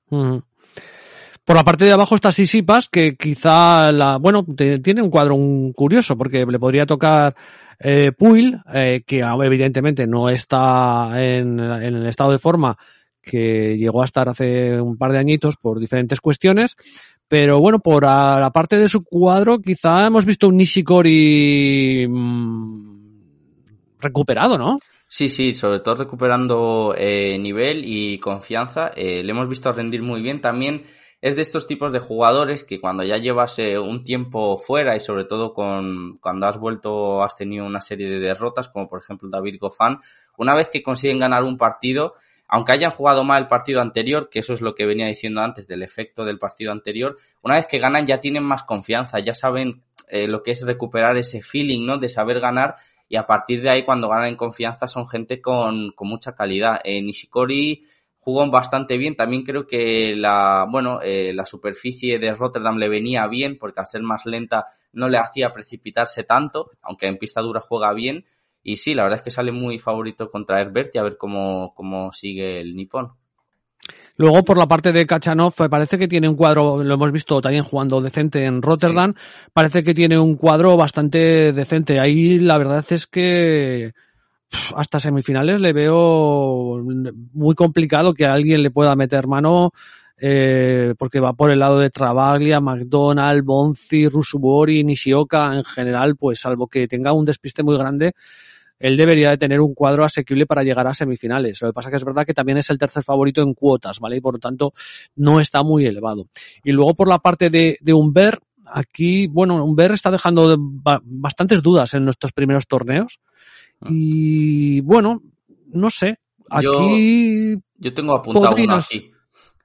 Por la parte de abajo está Sisipas, que quizá la, bueno, te- tiene un cuadro un curioso, porque le podría tocar eh, Puil, eh, que evidentemente no está en, en el estado de forma que llegó a estar hace un par de añitos por diferentes cuestiones, pero bueno, por la parte de su cuadro quizá hemos visto un Nishikori mm, recuperado, ¿no? Sí, sí, sobre todo recuperando eh, nivel y confianza. Eh, le hemos visto rendir muy bien. También es de estos tipos de jugadores que cuando ya llevas eh, un tiempo fuera y sobre todo con cuando has vuelto has tenido una serie de derrotas, como por ejemplo David Goffin, una vez que consiguen ganar un partido, aunque hayan jugado mal el partido anterior, que eso es lo que venía diciendo antes del efecto del partido anterior, una vez que ganan ya tienen más confianza, ya saben eh, lo que es recuperar ese feeling, ¿no? De saber ganar y a partir de ahí cuando ganan en confianza son gente con, con mucha calidad. Eh, Nishikori jugó bastante bien, también creo que la, bueno, eh, la superficie de Rotterdam le venía bien porque al ser más lenta no le hacía precipitarse tanto, aunque en pista dura juega bien. Y sí, la verdad es que sale muy favorito contra Herbert y a ver cómo, cómo sigue el nipón. Luego, por la parte de Kachanov, eh, parece que tiene un cuadro, lo hemos visto también jugando decente en Rotterdam, parece que tiene un cuadro bastante decente. Ahí la verdad es que hasta semifinales le veo muy complicado que alguien le pueda meter mano, eh, porque va por el lado de Travaglia, McDonald, Bonzi, Rusubori, Nishioka, en general, pues salvo que tenga un despiste muy grande, él debería de tener un cuadro asequible para llegar a semifinales. Lo que pasa que es verdad que también es el tercer favorito en cuotas, ¿vale? Y por lo tanto no está muy elevado. Y luego por la parte de, de Humber, aquí, bueno, Humber está dejando de- ba- bastantes dudas en nuestros primeros torneos. Y bueno, no sé. Aquí, Yo tengo apuntado uno aquí.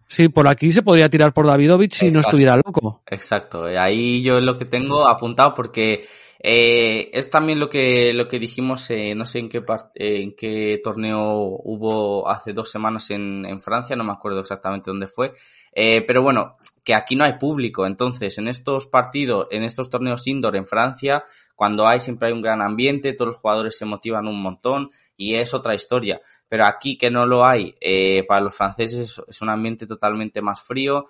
sí, por aquí se podría tirar por Davidovich si no estuviera loco. Exacto, ahí yo es lo que tengo apuntado porque eh, es también lo que lo que dijimos, eh, no sé en qué eh, en qué torneo hubo hace dos semanas en, en Francia, no me acuerdo exactamente dónde fue, eh, pero bueno, que aquí no hay público, entonces en estos partidos, en estos torneos indoor en Francia, cuando hay siempre hay un gran ambiente, todos los jugadores se motivan un montón y es otra historia. Pero aquí que no lo hay, para los franceses es- un ambiente totalmente más frío,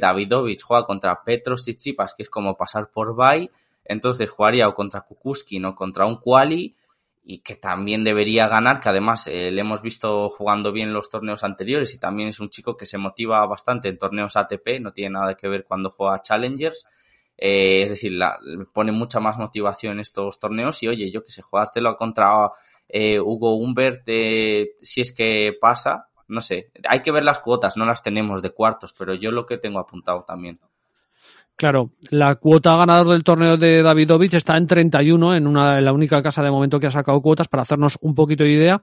Davidovich juega contra Petros Tsitsipas, que es como pasar por Bay, entonces jugaría o contra Kukuskin o contra un Quali, y que también debería ganar, que además eh, le hemos visto jugando bien en los torneos anteriores y también es un chico que se motiva bastante en torneos ATP, no tiene nada que ver cuando juega Challengers, eh, es decir, la, pone mucha más motivación en estos torneos y oye, yo que sé, jugártelo contra eh, Hugo Humbert, si es que pasa, no sé, hay que ver las cuotas, no las tenemos de cuartos, pero yo lo que tengo apuntado también. Claro, la cuota ganador del torneo de Davidovich está en 31, en una, en la única casa de momento que ha sacado cuotas para hacernos un poquito de idea.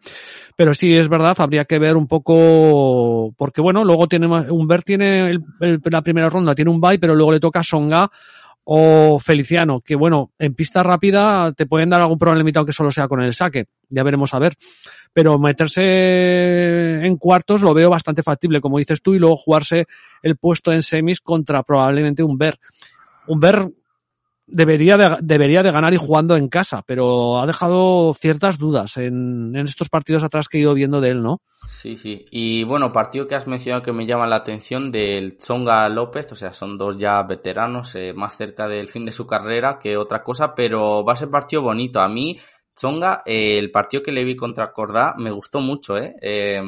Pero sí es verdad, habría que ver un poco, porque bueno, luego tiene, Humbert tiene el- la primera ronda, tiene un bye, pero luego le toca Songa o Feliciano, que bueno, en pista rápida te pueden dar algún problemita aunque solo sea con el saque. Ya veremos a ver. Pero meterse en cuartos lo veo bastante factible, como dices tú, y luego jugarse el puesto en semis contra probablemente un Ver. Un Ver debería de, debería de ganar y jugando en casa, pero ha dejado ciertas dudas en, en estos partidos atrás que he ido viendo de él, ¿no? Sí, sí. Y bueno, partido que has mencionado que me llama la atención del Tsonga López, o sea, son dos ya veteranos, eh, más cerca del fin de su carrera que otra cosa, pero va a ser partido bonito. A mí, Tsonga, eh, el partido que le vi contra Cordá me gustó mucho, ¿eh? Eh,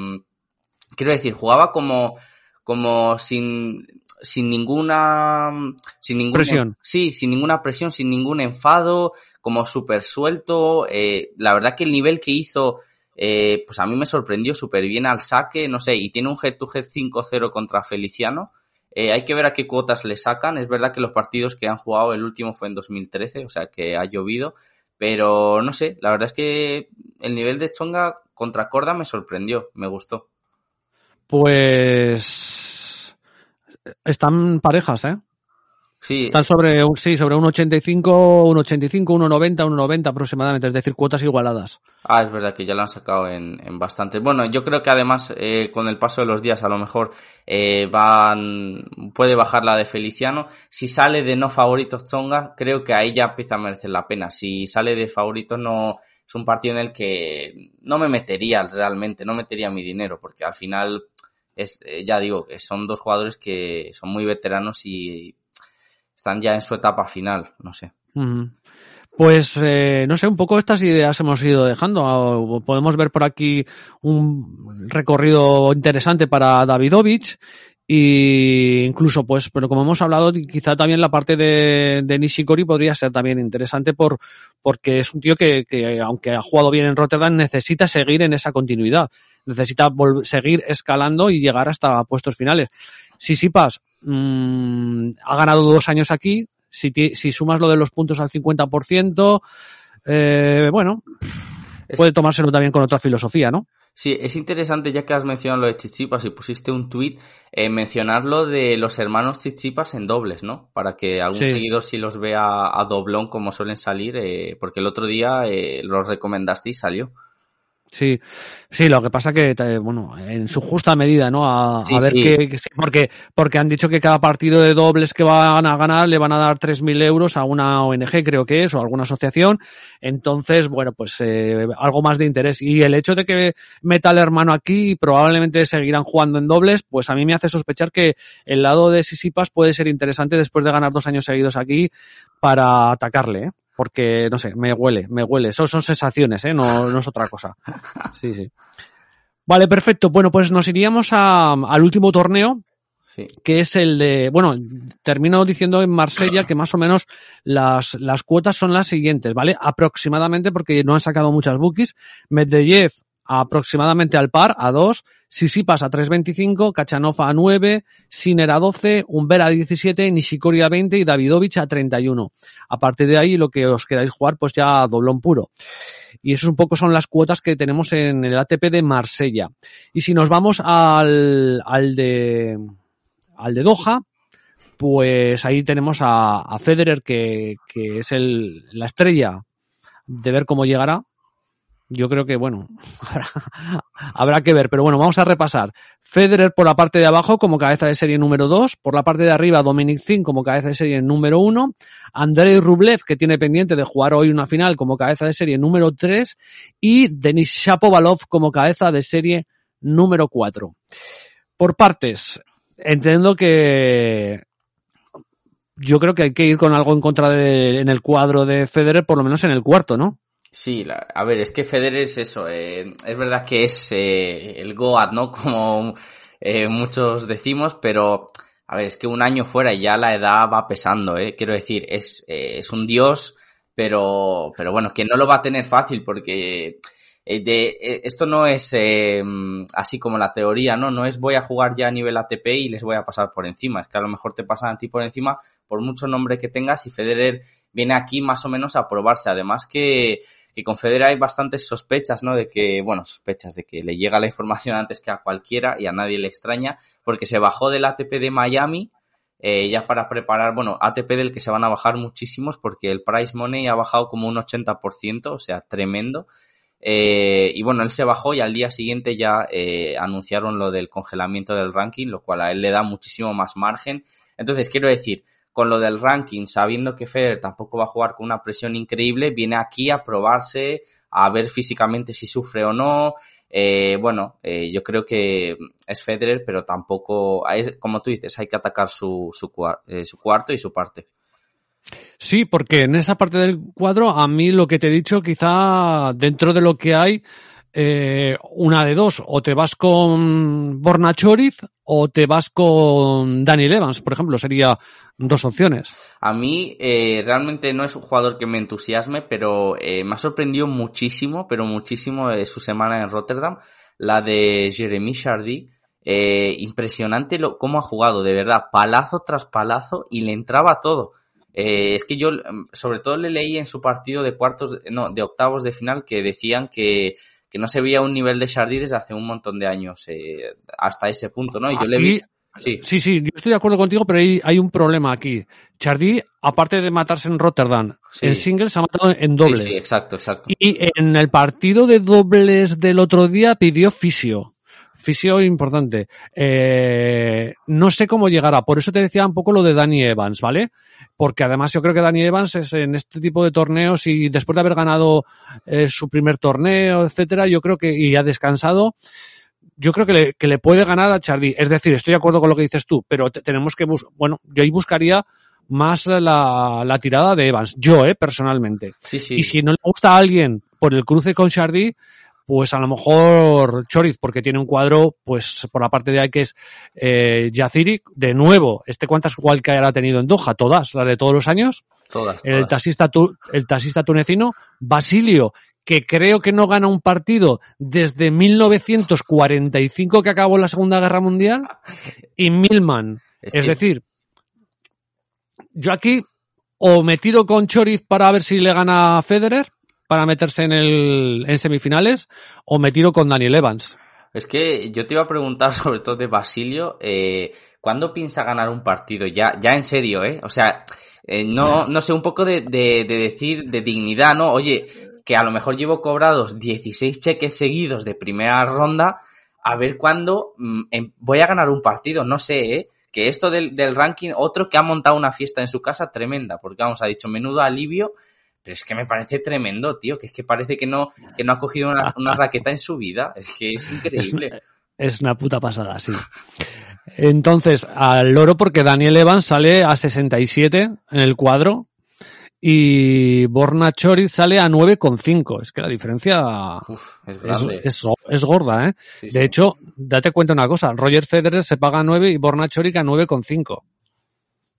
quiero decir, jugaba como, como sin, sin ninguna, sin ninguna Presión. Sí, sin ninguna presión, sin ningún enfado, como súper suelto. Eh, la verdad que el nivel que hizo, eh, pues a mí me sorprendió súper bien al saque, no sé, y tiene un head-to-head 5-0 contra Feliciano. Eh, hay que ver a qué cuotas le sacan. Es verdad que los partidos que han jugado, el último fue en 2013, o sea que ha llovido. Pero no sé, la verdad es que el nivel de Chonga contra Corda me sorprendió, me gustó. Pues están parejas, ¿eh? Sí, Están sobre un, sí, sobre un 85, un 85, un 90, un 90 aproximadamente, es decir, cuotas igualadas. Ah, es verdad que ya lo han sacado en, en bastante. Bueno, yo creo que además eh, con el paso de los días a lo mejor eh, van puede bajar la de Feliciano. Si sale de no favoritos Chonga, creo que ahí ya empieza a merecer la pena. Si sale de favoritos no es un partido en el que no me metería realmente, no metería mi dinero porque al final es eh, ya digo que son dos jugadores que son muy veteranos y están ya en su etapa final, no sé. Pues eh, no sé, un poco estas ideas hemos ido dejando. Ah, Podemos ver por aquí un recorrido interesante para Davidovich y incluso pues, pero como hemos hablado, quizá también la parte de, de Nishikori podría ser también interesante por porque es un tío que, que aunque ha jugado bien en Rotterdam necesita seguir en esa continuidad, necesita seguir escalando y llegar hasta puestos finales. Sisipas mm, ha ganado dos años aquí, si, sumas lo de los puntos al 50%, eh, bueno, puede tomárselo también con otra filosofía, ¿no? Sí, es interesante ya que has mencionado lo de Chichipas y pusiste un tuit, eh, mencionar lo de los hermanos Chichipas en dobles, ¿no? Para que algún Sí. seguidor si los vea a doblón como suelen salir, eh, porque el otro día eh, los recomendaste y salió. Sí, sí, lo que pasa que, eh, bueno, en su justa medida, ¿no? A, Sí, a ver sí. qué, porque, porque han dicho que cada partido de dobles que van a ganar le van a dar 3.000 euros a una ONG, creo que es, o a alguna asociación. Entonces, bueno, pues eh, algo más de interés. Y el hecho de que meta al hermano aquí y probablemente seguirán jugando en dobles, pues a mí me hace sospechar que el lado de Sisipas puede ser interesante después de ganar dos años seguidos aquí para atacarle, ¿eh? Porque, no sé, me huele, me huele. Eso son sensaciones, ¿eh? No, no es otra cosa. Sí, sí. Vale, perfecto. Bueno, pues nos iríamos a- al último torneo, Sí. que es el de, bueno, termino diciendo en Marsella que más o menos las, las cuotas son las siguientes, ¿vale? Aproximadamente, porque no han sacado muchas bookies, Medvedev aproximadamente al par, a 2, Sisipas a 3.25, Kachanov a 9, Sinner a 12, Umber a 17, Nishikori a 20 y Davidovich a 31. A partir de ahí, lo que os queráis jugar, pues ya doblón puro. Y eso un poco son las cuotas que tenemos en el ATP de Marsella. Y si nos vamos al, al de, al de Doha, pues ahí tenemos a, a Federer, que, que es el, la estrella de ver cómo llegará. Yo creo que, bueno, habrá, que ver, pero bueno, vamos a repasar. Federer por la parte de abajo como cabeza de serie número 2, por la parte de arriba Dominic Thiem como cabeza de serie número 1, Andrei Rublev que tiene pendiente de jugar hoy una final como cabeza de serie número 3 y Denis Shapovalov como cabeza de serie número 4. Por partes, entiendo que yo creo que hay que ir con algo en contra de, en el cuadro de Federer, por lo menos en el cuarto, ¿no? Sí, la- a ver, es que Federer es eso, eh, es verdad que es eh, el Goat, ¿no? Como eh, muchos decimos, pero a ver, es que un año fuera y ya la edad va pesando, ¿eh? Quiero decir, es, es un dios, pero, pero bueno, que no lo va a tener fácil porque de, esto no es así como la teoría, ¿no? No es voy a jugar ya a nivel ATP y les voy a pasar por encima, es que a lo mejor te pasan a ti por encima por mucho nombre que tengas y Federer viene aquí más o menos a probarse, además que que con Federer hay bastantes sospechas, ¿no? De que, bueno, sospechas de que le llega la información antes que a cualquiera y a nadie le extraña, porque se bajó del ATP de Miami eh, ya para preparar, bueno, ATP del que se van a bajar muchísimos porque el price money ha bajado como un 80%, o sea, tremendo. Eh, y bueno, él se bajó y al día siguiente ya eh, anunciaron lo del congelamiento del ranking, lo cual a él le da muchísimo más margen. Entonces, quiero decir, con lo del ranking, sabiendo que Federer tampoco va a jugar con una presión increíble, viene aquí a probarse, a ver físicamente si sufre o no. Eh, bueno, eh, yo creo que es Federer, pero tampoco, es- como tú dices, hay que atacar eh, su cuarto y su parte. Sí, porque en esa parte del cuadro, a mí lo que te he dicho, quizá dentro de lo que hay, eh, una de dos, o te vas con Borna Choriz o te vas con Daniel Evans, por ejemplo, sería dos opciones. A mí eh, realmente no es un jugador que me entusiasme, pero eh, me ha sorprendido muchísimo, pero muchísimo eh, su semana en Rotterdam, la de Jeremy Chardy. Impresionante lo, cómo ha jugado, de verdad, palazo tras palazo y le entraba todo. Es que yo, mm, sobre todo, le leí en su partido de cuartos, no, de octavos de final que decían que, que no se veía un nivel de Chardy desde hace un montón de años, eh, hasta ese punto, ¿no? Y yo le vi, Aquí- sí, Sí, sí, yo estoy de acuerdo contigo, pero hay, hay un problema aquí. Chardy, aparte de matarse en Rotterdam, Sí. en singles se ha matado en sí, dobles. sí, exacto, exacto. Y en el partido de dobles del otro día pidió fisio. Fisio importante. Eh, no sé cómo llegará. Por eso te decía un poco lo de Danny Evans, ¿vale? Porque además yo creo que Danny Evans es en este tipo de torneos y después de haber ganado eh, su primer torneo, etcétera, yo creo que, y ha descansado, yo creo que le, que le puede ganar a Chardy. Es decir, estoy de acuerdo con lo que dices tú, pero te- tenemos que bus bueno, yo ahí buscaría más la, la tirada de Evans. Yo, eh, personalmente. Sí, sí. Y si no le gusta a alguien por el cruce con Chardy, pues a lo mejor Choriz, porque tiene un cuadro, pues por la parte de ahí que es eh, Yaziri, de nuevo, este cuántas que ha tenido en Doha, todas, las de todos los años, Todas, el taxista, tu- el taxista tunecino, Basilio, que creo que no gana un partido desde 1945 que acabó la Segunda Guerra Mundial, y Milman. Es Es que- decir, yo aquí o me tiro con Choriz para ver si le gana a Federer para meterse en el en semifinales o me tiro con Daniel Evans. Es que yo te iba a preguntar sobre todo de Basilio, eh, ¿cuándo piensa ganar un partido? Ya, ya en serio, ¿eh? O sea, eh, no, no sé, un poco de, de, de decir, de dignidad, ¿no? Oye, que a lo mejor llevo cobrados 16 cheques seguidos de primera ronda, a ver cuándo mm, em- voy a ganar un partido, no sé, ¿eh? Que esto del, del ranking, otro que ha montado una fiesta en su casa tremenda, porque vamos, ha dicho menudo alivio, pero es que me parece tremendo, tío, que es que parece que no, que no ha cogido una, una raqueta en su vida, es que es increíble. Es una puta pasada, sí. Entonces, al loro porque Daniel Evans sale a 67 en el cuadro y Borna Choriz sale a 9,5. Es que la diferencia Uf, es es, es, es gorda, ¿eh? Sí, De sí. hecho, date cuenta una cosa, Roger Federer se paga 9 y Borna Choric a 9,5.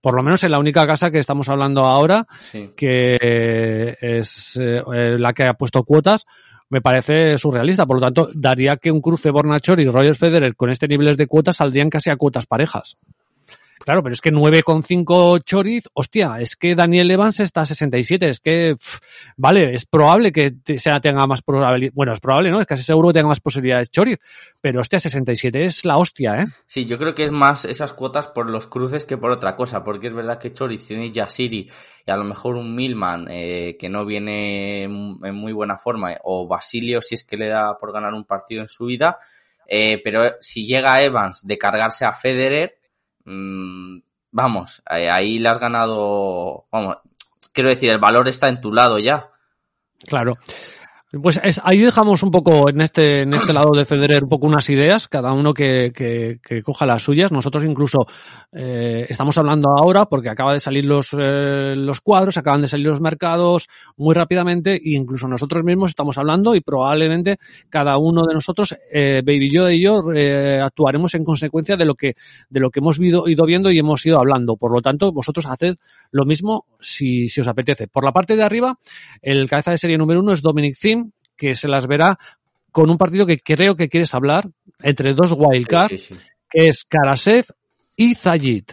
Por lo menos en la única casa que estamos hablando ahora, Sí. que es eh, la que ha puesto cuotas, me parece surrealista. Por lo tanto, daría que un cruce Borna Choric y Roger Federer con este niveles de cuotas saldrían casi a cuotas parejas. Claro, pero es que 9,5 Choriz, hostia, es que Daniel Evans está a 67, es que, vale, es probable que sea, tenga más probabilidad, bueno, es probable, ¿no? Es casi seguro que tenga más posibilidades Choriz, pero hostia, 67 es la hostia, ¿eh? Sí, yo creo que es más esas cuotas por los cruces que por otra cosa, porque es verdad que Choriz tiene Yasiri y a lo mejor un Milman eh, que no viene en muy buena forma, o Basilio si es que le da por ganar un partido en su vida, eh, pero si llega Evans de cargarse a Federer, mm, vamos, eh, ahí le has ganado, vamos, quiero decir, el valor está en tu lado ya. Claro. Pues es- ahí dejamos un poco en este, en este lado de Federer un poco unas ideas, cada uno que, que, que coja las suyas. Nosotros incluso eh, estamos hablando ahora porque acaba de salir los, eh, los cuadros, acaban de salir los mercados muy rápidamente e incluso nosotros mismos estamos hablando y probablemente cada uno de nosotros, eh, Baby yo y yo, eh, actuaremos en consecuencia de lo que, de lo que hemos ido, ido viendo y hemos ido hablando. Por lo tanto, vosotros haced lo mismo si, si os apetece. Por la parte de arriba, el cabeza de serie número uno es Dominic Thiem, que se las verá con un partido que creo que quieres hablar entre dos wildcards, Sí, sí. que es Karasev y Zayid.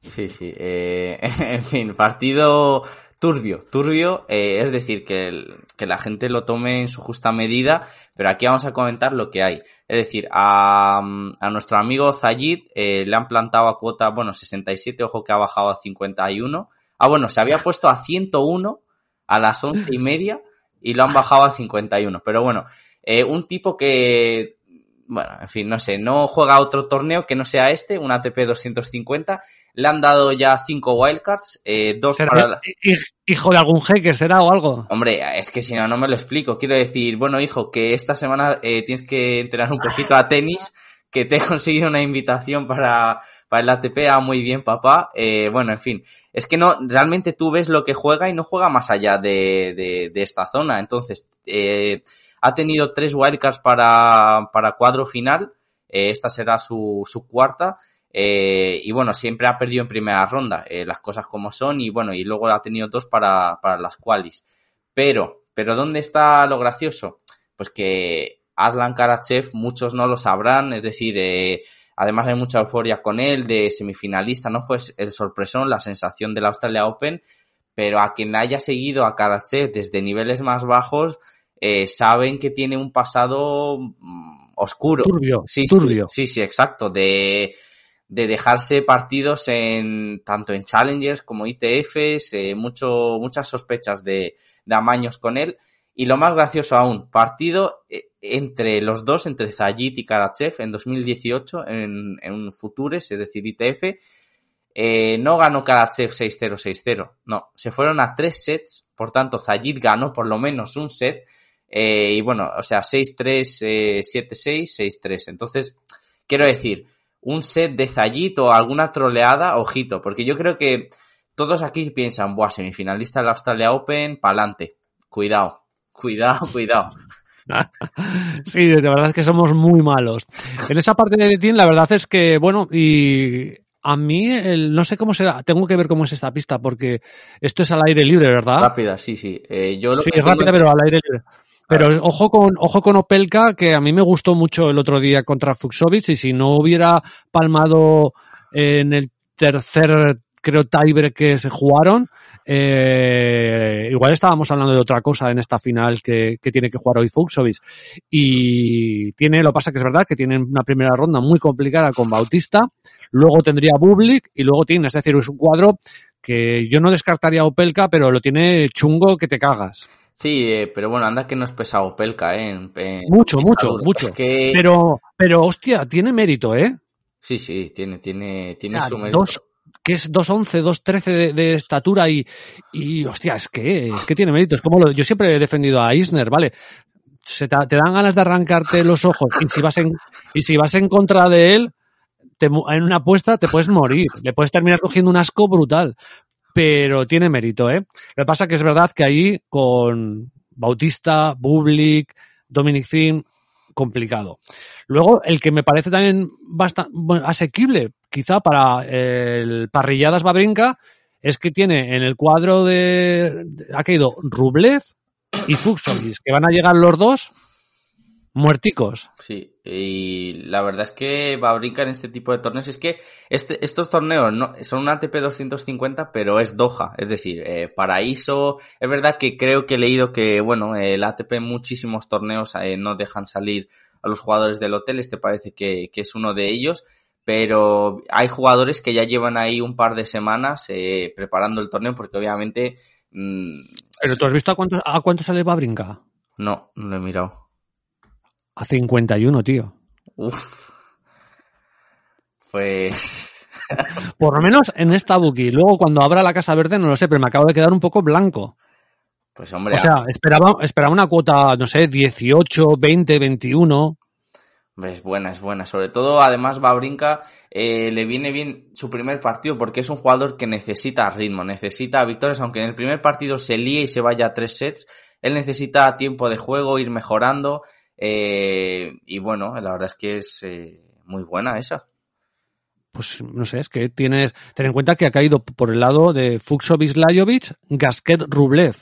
Sí, sí. eh, en fin, partido turbio, turbio, eh, es decir, que, el- que la gente lo tome en su justa medida, pero aquí vamos a comentar lo que hay. Es decir, a, a nuestro amigo Zayid eh, le han plantado a cuota, bueno, 67, ojo que ha bajado a 51. Ah, bueno, se había puesto a 101 a las once y media y lo han bajado a 51. Pero bueno, eh, un tipo que, bueno, en fin, no sé, no juega otro torneo que no sea este, un ATP 250. Le han dado ya cinco wildcards, eh, dos ¿Será para... la- hij- hijo de algún jeque será o algo? Hombre, es que si no, no me lo explico. Quiero decir, bueno, hijo, que esta semana eh, tienes que entrenar un poquito a tenis, que te he conseguido una invitación para, para el ATP. Ah, muy bien, papá. Eh, bueno, en fin. Es que no, realmente tú ves lo que juega y no juega más allá de, de, esta zona. Entonces, eh, ha tenido tres wildcards para, para cuadro final. Eh, esta será su, su cuarta. Y bueno, siempre ha perdido en primera ronda, las cosas como son, y bueno, y luego ha tenido dos para, para las qualis. Pero, pero ¿dónde está lo gracioso? Pues que Aslan Karachev muchos no lo sabrán, es decir, eh, además hay mucha euforia con él de semifinalista, ¿no? Fue el sorpresón, la sensación del Australia Open, pero a quien haya seguido a Karachev desde niveles más bajos, eh, saben que tiene un pasado mm, oscuro. Turbio, Sí, turbio. Sí, sí, exacto. De, de dejarse partidos en tanto en Challengers como ITFs, eh, mucho, muchas sospechas de, de amaños con él. Y lo más gracioso aún, partido eh, entre los dos, entre Zayit y Karachev en 2018 en, en Futures, es decir, ITF. Eh, no ganó Karachev 6-0, 6-0. No, se fueron a tres sets, por tanto Zayit ganó por lo menos un set. Eh, y bueno, o sea, 6-3, eh, 7-6, 6-3. Entonces, quiero decir, un set de Zayit o alguna troleada, ojito, porque yo creo que todos aquí piensan, buah, semifinalista del Australia Open, pa'lante. Cuidado, cuidado, cuidado. Sí, de verdad es que somos muy malos. En esa parte de Tien, la verdad es que, bueno, y a mí, el, no sé cómo será, tengo que ver cómo es esta pista, porque esto es al aire libre, ¿verdad? Rápida, sí, sí. Eh, yo lo Sí, es rápida, pero al aire libre. Pero ojo con, ojo con Opelka, que a mí me gustó mucho el otro día contra Fuxovic, y si no hubiera palmado en el tercer, creo, tiebreak que se jugaron, eh, igual estábamos hablando de otra cosa en esta final que, que tiene que jugar hoy Fuxovic. Y tiene, lo que pasa que es verdad que tiene una primera ronda muy complicada con Bautista, luego tendría Bublik y luego tiene, es decir, es un cuadro que yo no descartaría a Opelka, pero lo tiene chungo que te cagas. Sí, eh, pero bueno, anda que no es pesado Pelka, ¿eh? Mucho, mucho, mucho. Es que... Pero, pero hostia, tiene mérito, ¿eh? Sí, sí, tiene, tiene, tiene O sea, su mérito. dos, que es 2'11, 2'13 de, de estatura y, y, hostia, es que, es que tiene mérito. Es como lo, yo siempre he defendido a Isner, ¿vale? Se te, dan ganas de arrancarte los ojos y si vas en, y si vas en contra de él, te en una apuesta te puedes morir. Le puedes terminar cogiendo un asco brutal. Pero tiene mérito, ¿eh? Lo que pasa que es verdad que ahí con Bautista, Bublik, Dominic Thiem, complicado. Luego, el que me parece también bastante asequible, quizá para el parrilladas Babrinka, es que tiene en el cuadro de, ha caído Rublev y Fuxovic, que van a llegar los dos muerticos. Sí, y la verdad es que va a brincar en este tipo de torneos. Es que este, estos torneos no, son un ATP 250, pero es Doha. Es decir, eh, paraíso. Es verdad que creo que he leído que, bueno, el ATP en muchísimos torneos eh, no dejan salir a los jugadores del hotel. Este parece que es uno de ellos. Pero hay jugadores que ya llevan ahí un par de semanas eh, preparando el torneo porque obviamente... mm, Pero tú has visto a cuánto, a cuánto sale Babrinka? no, no lo he mirado. A 51, tío. Uf. Pues... Por lo menos en esta bookie. Luego cuando abra la Casa Verde no lo sé, pero me acabo de quedar un poco blanco. Pues hombre, O sea, esperaba, esperaba una cuota, no sé, 18, 20, 21. Es buena, es buena. Sobre todo, además, Babrinka eh, le viene bien su primer partido porque es un jugador que necesita ritmo, necesita victorias, aunque en el primer partido se líe y se vaya a tres sets, él necesita tiempo de juego, ir mejorando. eh, y bueno, la verdad es que es eh, muy buena esa. Pues no sé, es que tienes. Ten en cuenta que ha caído por el lado de Fuxovic Lajovic, Gasquet Rublev.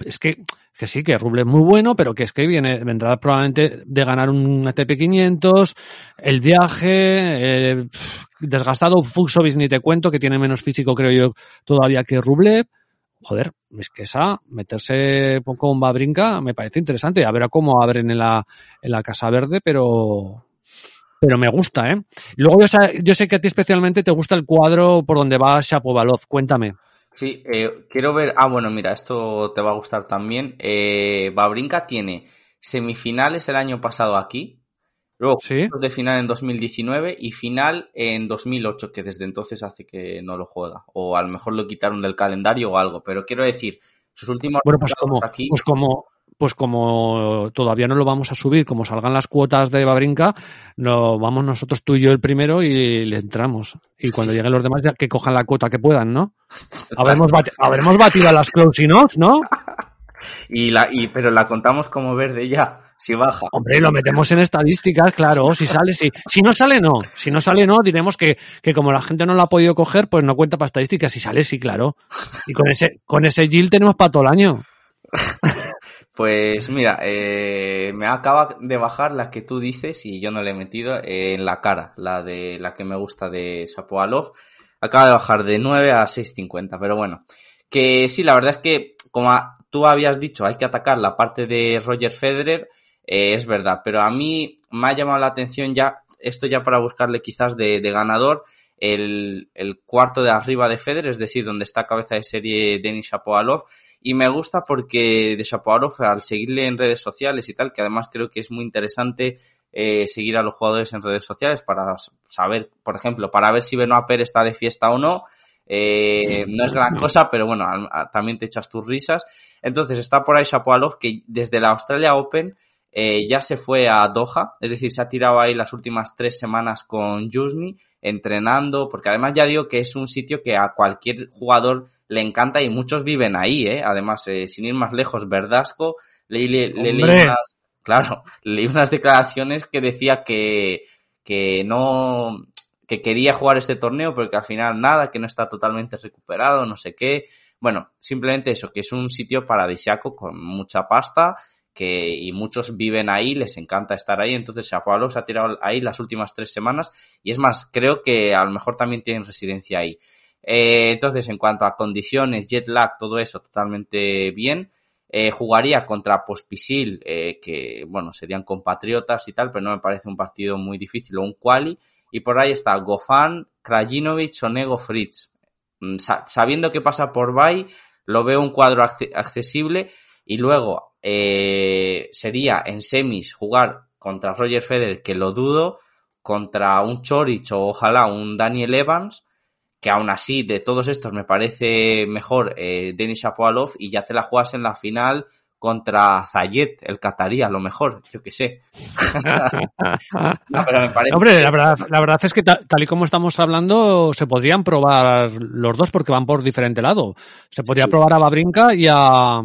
Es que, que sí, que Rublev muy bueno, pero que es que viene, vendrá probablemente de ganar un ATP 500, el viaje, eh, desgastado. Fuxovic ni te cuento, que tiene menos físico, creo yo, todavía que Rublev. Joder, es que esa, meterse con Babrinka me parece interesante. A ver cómo abren en la, en la Casa Verde, pero, pero me gusta, ¿eh? Luego yo sé, yo sé que a ti especialmente te gusta el cuadro por donde va Shapovalov. Cuéntame. Sí, eh, quiero ver. Ah, bueno, mira, esto te va a gustar también. Eh, Babrinka tiene semifinales el año pasado aquí, luego Sí. de final en 2019 y final en 2008, que desde entonces hace que no lo juega. O a lo mejor lo quitaron del calendario o algo. Pero quiero decir, sus últimos Bueno, pues como, aquí. pues como, pues como todavía no lo vamos a subir, como salgan las cuotas de Babrinka, no, vamos nosotros tú y yo el primero y le entramos. Y cuando lleguen los demás ya que cojan la cuota que puedan, ¿no? Habremos, bati- habremos batido a las closing ¿no? Y la, y, pero la contamos como verde ya, si baja. Hombre, lo metemos en estadísticas, claro, si sale, sí. Si no sale, no. Si no sale, no, diremos que, que como la gente no lo ha podido coger, pues no cuenta para estadísticas. Si sale, sí, claro. Y con ese, con ese Gil tenemos para todo el año. Pues mira, eh, me acaba de bajar la que tú dices y yo no le he metido eh, en la cara, la de la que me gusta de Shapovalov. Acaba de bajar de 9 a 6.50, pero bueno. Que sí, la verdad es que, como tú habías dicho, hay que atacar la parte de Roger Federer, eh, es verdad, pero a mí me ha llamado la atención ya, esto ya para buscarle quizás de, de ganador, el, el cuarto de arriba de Federer, es decir, donde está cabeza de serie Denis Shapovalov, y me gusta porque de Shapovalov, al seguirle en redes sociales y tal, que además creo que es muy interesante eh, seguir a los jugadores en redes sociales para saber, por ejemplo, para ver si Benoit Pérez está de fiesta o no. Eh, no es gran cosa, pero bueno, también te echas tus risas. Entonces está por ahí Shapovalov que desde la Australia Open eh, ya se fue a Doha, es decir, se ha tirado ahí las últimas tres semanas con Jusni entrenando, porque además ya digo que es un sitio que a cualquier jugador le encanta y muchos viven ahí, ¿eh? Además, eh, sin ir más lejos, Verdasco, le, le, le leí unas, claro, leí unas declaraciones que decía que, que no, que quería jugar este torneo, pero que al final nada, que no está totalmente recuperado, no sé qué. Bueno, simplemente eso, que es un sitio paradisiaco con mucha pasta, que, y muchos viven ahí, les encanta estar ahí, entonces Shapovalov se ha tirado ahí las últimas tres semanas, y es más, creo que a lo mejor también tienen residencia ahí. Eh, entonces, en cuanto a condiciones, jet lag, todo eso, totalmente bien. Eh, jugaría contra Pospisil, eh, que, bueno, serían compatriotas y tal, pero no me parece un partido muy difícil o un quali. Y por ahí está Gofan, Krajinovic o Nego Fritz. Mm, sa- Sabiendo que pasa por Bay, lo veo un cuadro acce- accesible y luego eh, sería en semis jugar contra Roger Federer, que lo dudo, contra un Chorich o ojalá un Daniel Evans, que aún así de todos estos me parece mejor eh, Denis Shapovalov y ya te la juegas en la final contra Zayed, el catarí, a lo mejor, yo que sé. No, pero me parece Hombre, la verdad, la verdad es que ta- tal y como estamos hablando, se podrían probar los dos porque van por diferente lado. Se podría Sí. probar a Babrinka y a,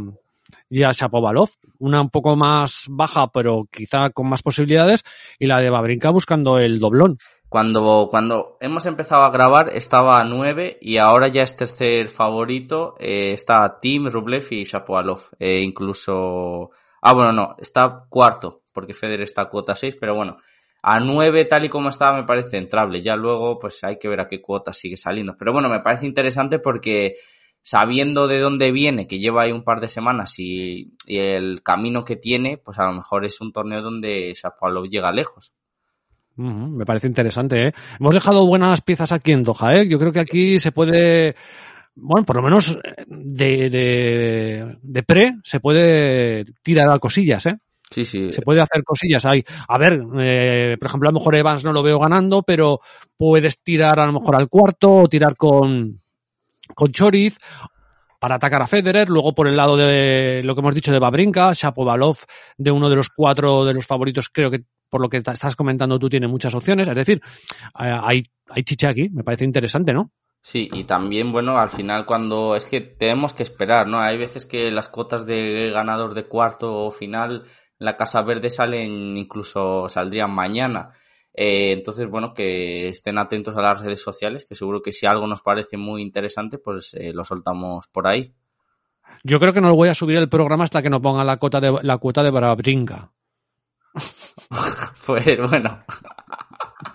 y a Shapovalov. Una un poco más baja, pero quizá con más posibilidades, y la de Babrinka buscando el doblón. Cuando, cuando hemos empezado a grabar estaba a 9 y ahora ya es tercer favorito. eh, está Tim, Rublev y Shapovalov. Eh, incluso... Ah, bueno, no, está cuarto porque Federer está a cuota 6, pero bueno. A 9 tal y como estaba me parece entrable. Ya luego pues hay que ver a qué cuota sigue saliendo. Pero bueno, me parece interesante porque sabiendo de dónde viene, que lleva ahí un par de semanas y, y el camino que tiene, pues a lo mejor es un torneo donde Shapovalov llega lejos. Me parece interesante, ¿eh? Hemos dejado buenas piezas aquí en Doha, ¿eh? Yo creo que aquí se puede, bueno, por lo menos eh, de, de, de pre se puede tirar a cosillas, ¿eh? Sí, sí. Se puede hacer cosillas ahí. A ver, eh, por ejemplo, a lo mejor Evans no lo veo ganando, pero puedes tirar a lo mejor al cuarto o tirar con, con Choriz para atacar a Federer. Luego por el lado de lo que hemos dicho de Babrinka, Shapovalov de uno de los cuatro de los favoritos, creo que por lo que estás comentando tú tiene muchas opciones. Es decir, eh, hay, hay chicha aquí. Me parece interesante, ¿no? Sí, y también, bueno, al final cuando es que tenemos que esperar, ¿no? Hay veces que las cuotas de ganador de cuarto o final la Casa Verde salen, incluso saldrían mañana. Eh, entonces, bueno, que estén atentos a las redes sociales, que seguro que si algo nos parece muy interesante, pues eh, lo soltamos por ahí. Yo creo que no voy a subir el programa hasta que no ponga la cuota de, la cuota de. Pues bueno.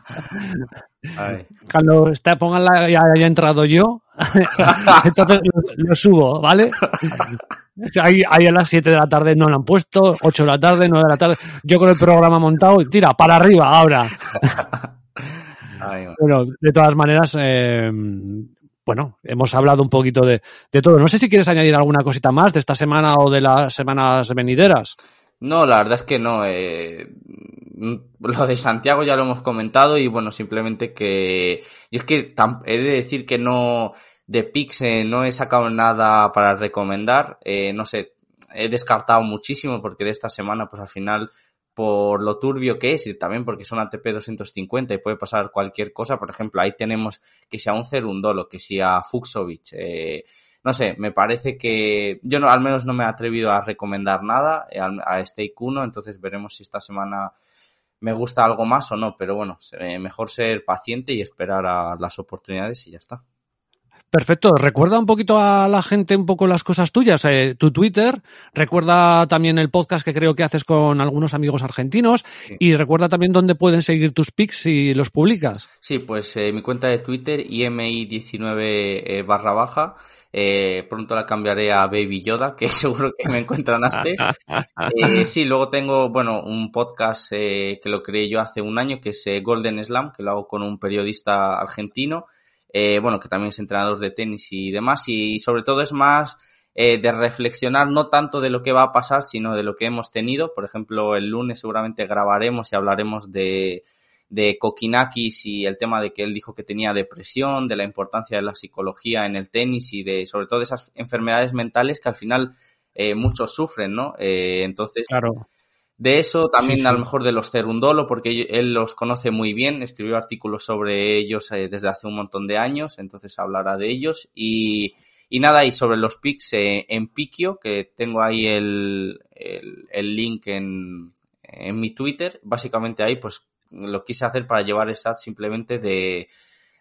Cuando está, pongan la, ya haya entrado yo, entonces lo, lo subo, ¿vale? Ahí, ahí a las 7 de la tarde no lo han puesto, 8 de la tarde, 9 de la tarde, yo con el programa montado tira, para arriba ahora. Ay, bueno. Bueno, de todas maneras, eh, bueno, hemos hablado un poquito de, de todo. No sé si quieres añadir alguna cosita más de esta semana o de las semanas venideras. No, la verdad es que no. eh, lo de Santiago ya lo hemos comentado y bueno, simplemente que... Y es que he de decir que no... De Pix no he sacado nada para recomendar. eh, no sé, he descartado muchísimo porque de esta semana pues al final por lo turbio que es y también porque son ATP 250 y puede pasar cualquier cosa. Por ejemplo, ahí tenemos que sea un Cerundolo, que sea Fuxovic, eh, no sé, me parece que yo no, al menos no me he atrevido a recomendar nada eh, a Stake 1, entonces veremos si esta semana me gusta algo más o no, pero bueno, mejor ser paciente y esperar a las oportunidades y ya está. Perfecto. Recuerda un poquito a la gente un poco las cosas tuyas, eh, tu Twitter. Recuerda también el podcast que creo que haces con algunos amigos argentinos. Sí. Y recuerda también dónde pueden seguir tus pics si los publicas. Sí, pues eh, mi cuenta de Twitter, IMI19 eh, barra baja. Eh, pronto la cambiaré a Baby Yoda, que seguro que me encuentran antes. Eh, sí, luego tengo, bueno, un podcast eh, que lo creé yo hace un año, que es Golden Slam, que lo hago con un periodista argentino, eh, bueno, que también es entrenador de tenis y demás, y sobre todo es más eh, de reflexionar no tanto de lo que va a pasar, sino de lo que hemos tenido. Por ejemplo, el lunes seguramente grabaremos y hablaremos de, de Kokinakis y el tema de que él dijo que tenía depresión, de la importancia de la psicología en el tenis y de sobre todo de esas enfermedades mentales que al final eh, muchos sufren, ¿no? Eh, entonces, Claro. De eso, también Sí, sí. a lo mejor de los Cerundolo, porque él los conoce muy bien, escribió artículos sobre ellos eh, desde hace un montón de años, entonces hablará de ellos. Y, y nada, y sobre los pics eh, en Piquio, que tengo ahí el, el, el link en, en mi Twitter, básicamente ahí pues lo quise hacer para llevar stats simplemente de,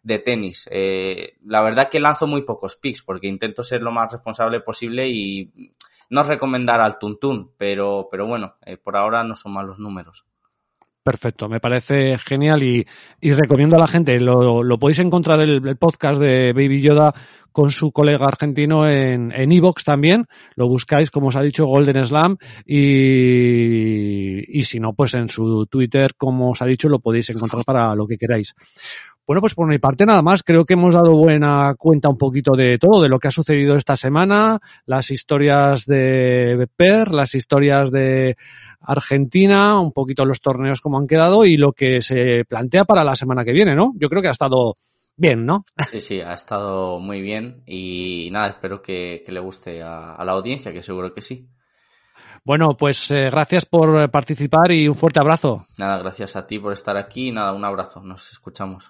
de tenis. Eh, la verdad que lanzo muy pocos picks porque intento ser lo más responsable posible y no recomendar al tuntún, pero, pero bueno, eh, por ahora no son malos números. Perfecto, me parece genial y, y recomiendo a la gente, lo, lo podéis encontrar el, el podcast de Baby Yoda con su colega argentino en en Evox también, lo buscáis como os ha dicho Golden Slam y, y si no pues en su Twitter como os ha dicho lo podéis encontrar para lo que queráis. Bueno, pues por mi parte nada más. Creo que hemos dado buena cuenta un poquito de todo, de lo que ha sucedido esta semana, las historias de Per, las historias de Argentina, un poquito los torneos como han quedado y lo que se plantea para la semana que viene, ¿no? Yo creo que ha estado bien, ¿no? Sí, sí, ha estado muy bien y nada, espero que, que le guste a, a, la audiencia, que seguro que sí. Bueno, pues eh, gracias por participar y un fuerte abrazo. Nada, gracias a ti por estar aquí. Nada, un abrazo. Nos escuchamos.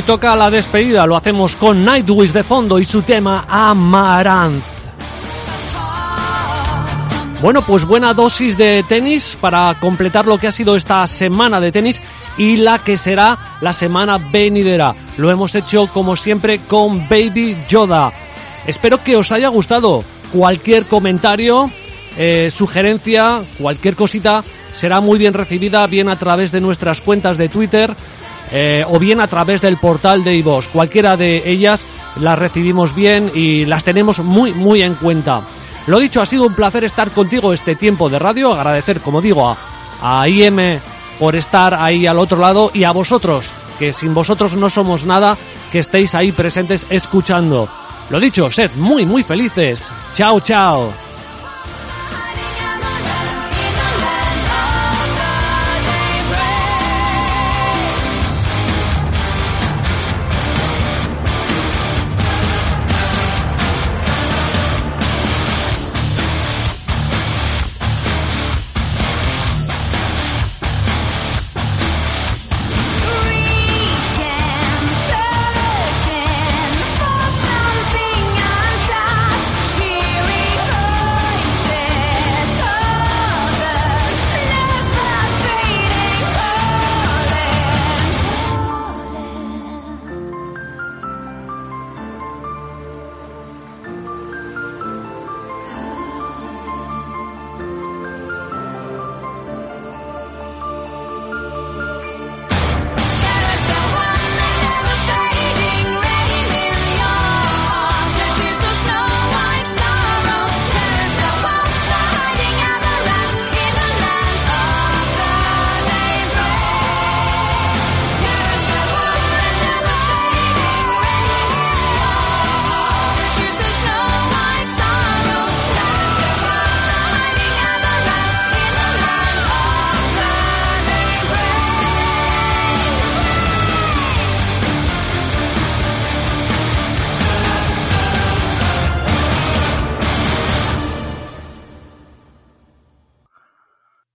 Bueno, y toca la despedida, lo hacemos con Nightwish de fondo y su tema Amaranth. Bueno, pues buena dosis de tenis para completar lo que ha sido esta semana de tenis y la que será la semana venidera. Lo hemos hecho como siempre con Baby Yoda. Espero que os haya gustado. Cualquier comentario, eh, sugerencia, cualquier cosita será muy bien recibida, bien a través de nuestras cuentas de Twitter, eh, o bien a través del portal de iVoox. Cualquiera de ellas las recibimos bien y las tenemos muy, muy en cuenta. Lo dicho, ha sido un placer estar contigo este tiempo de radio. Agradecer, como digo, a, a IM por estar ahí al otro lado y a vosotros, que sin vosotros no somos nada, que estéis ahí presentes escuchando. Lo dicho, sed muy, muy felices. Chao, chao.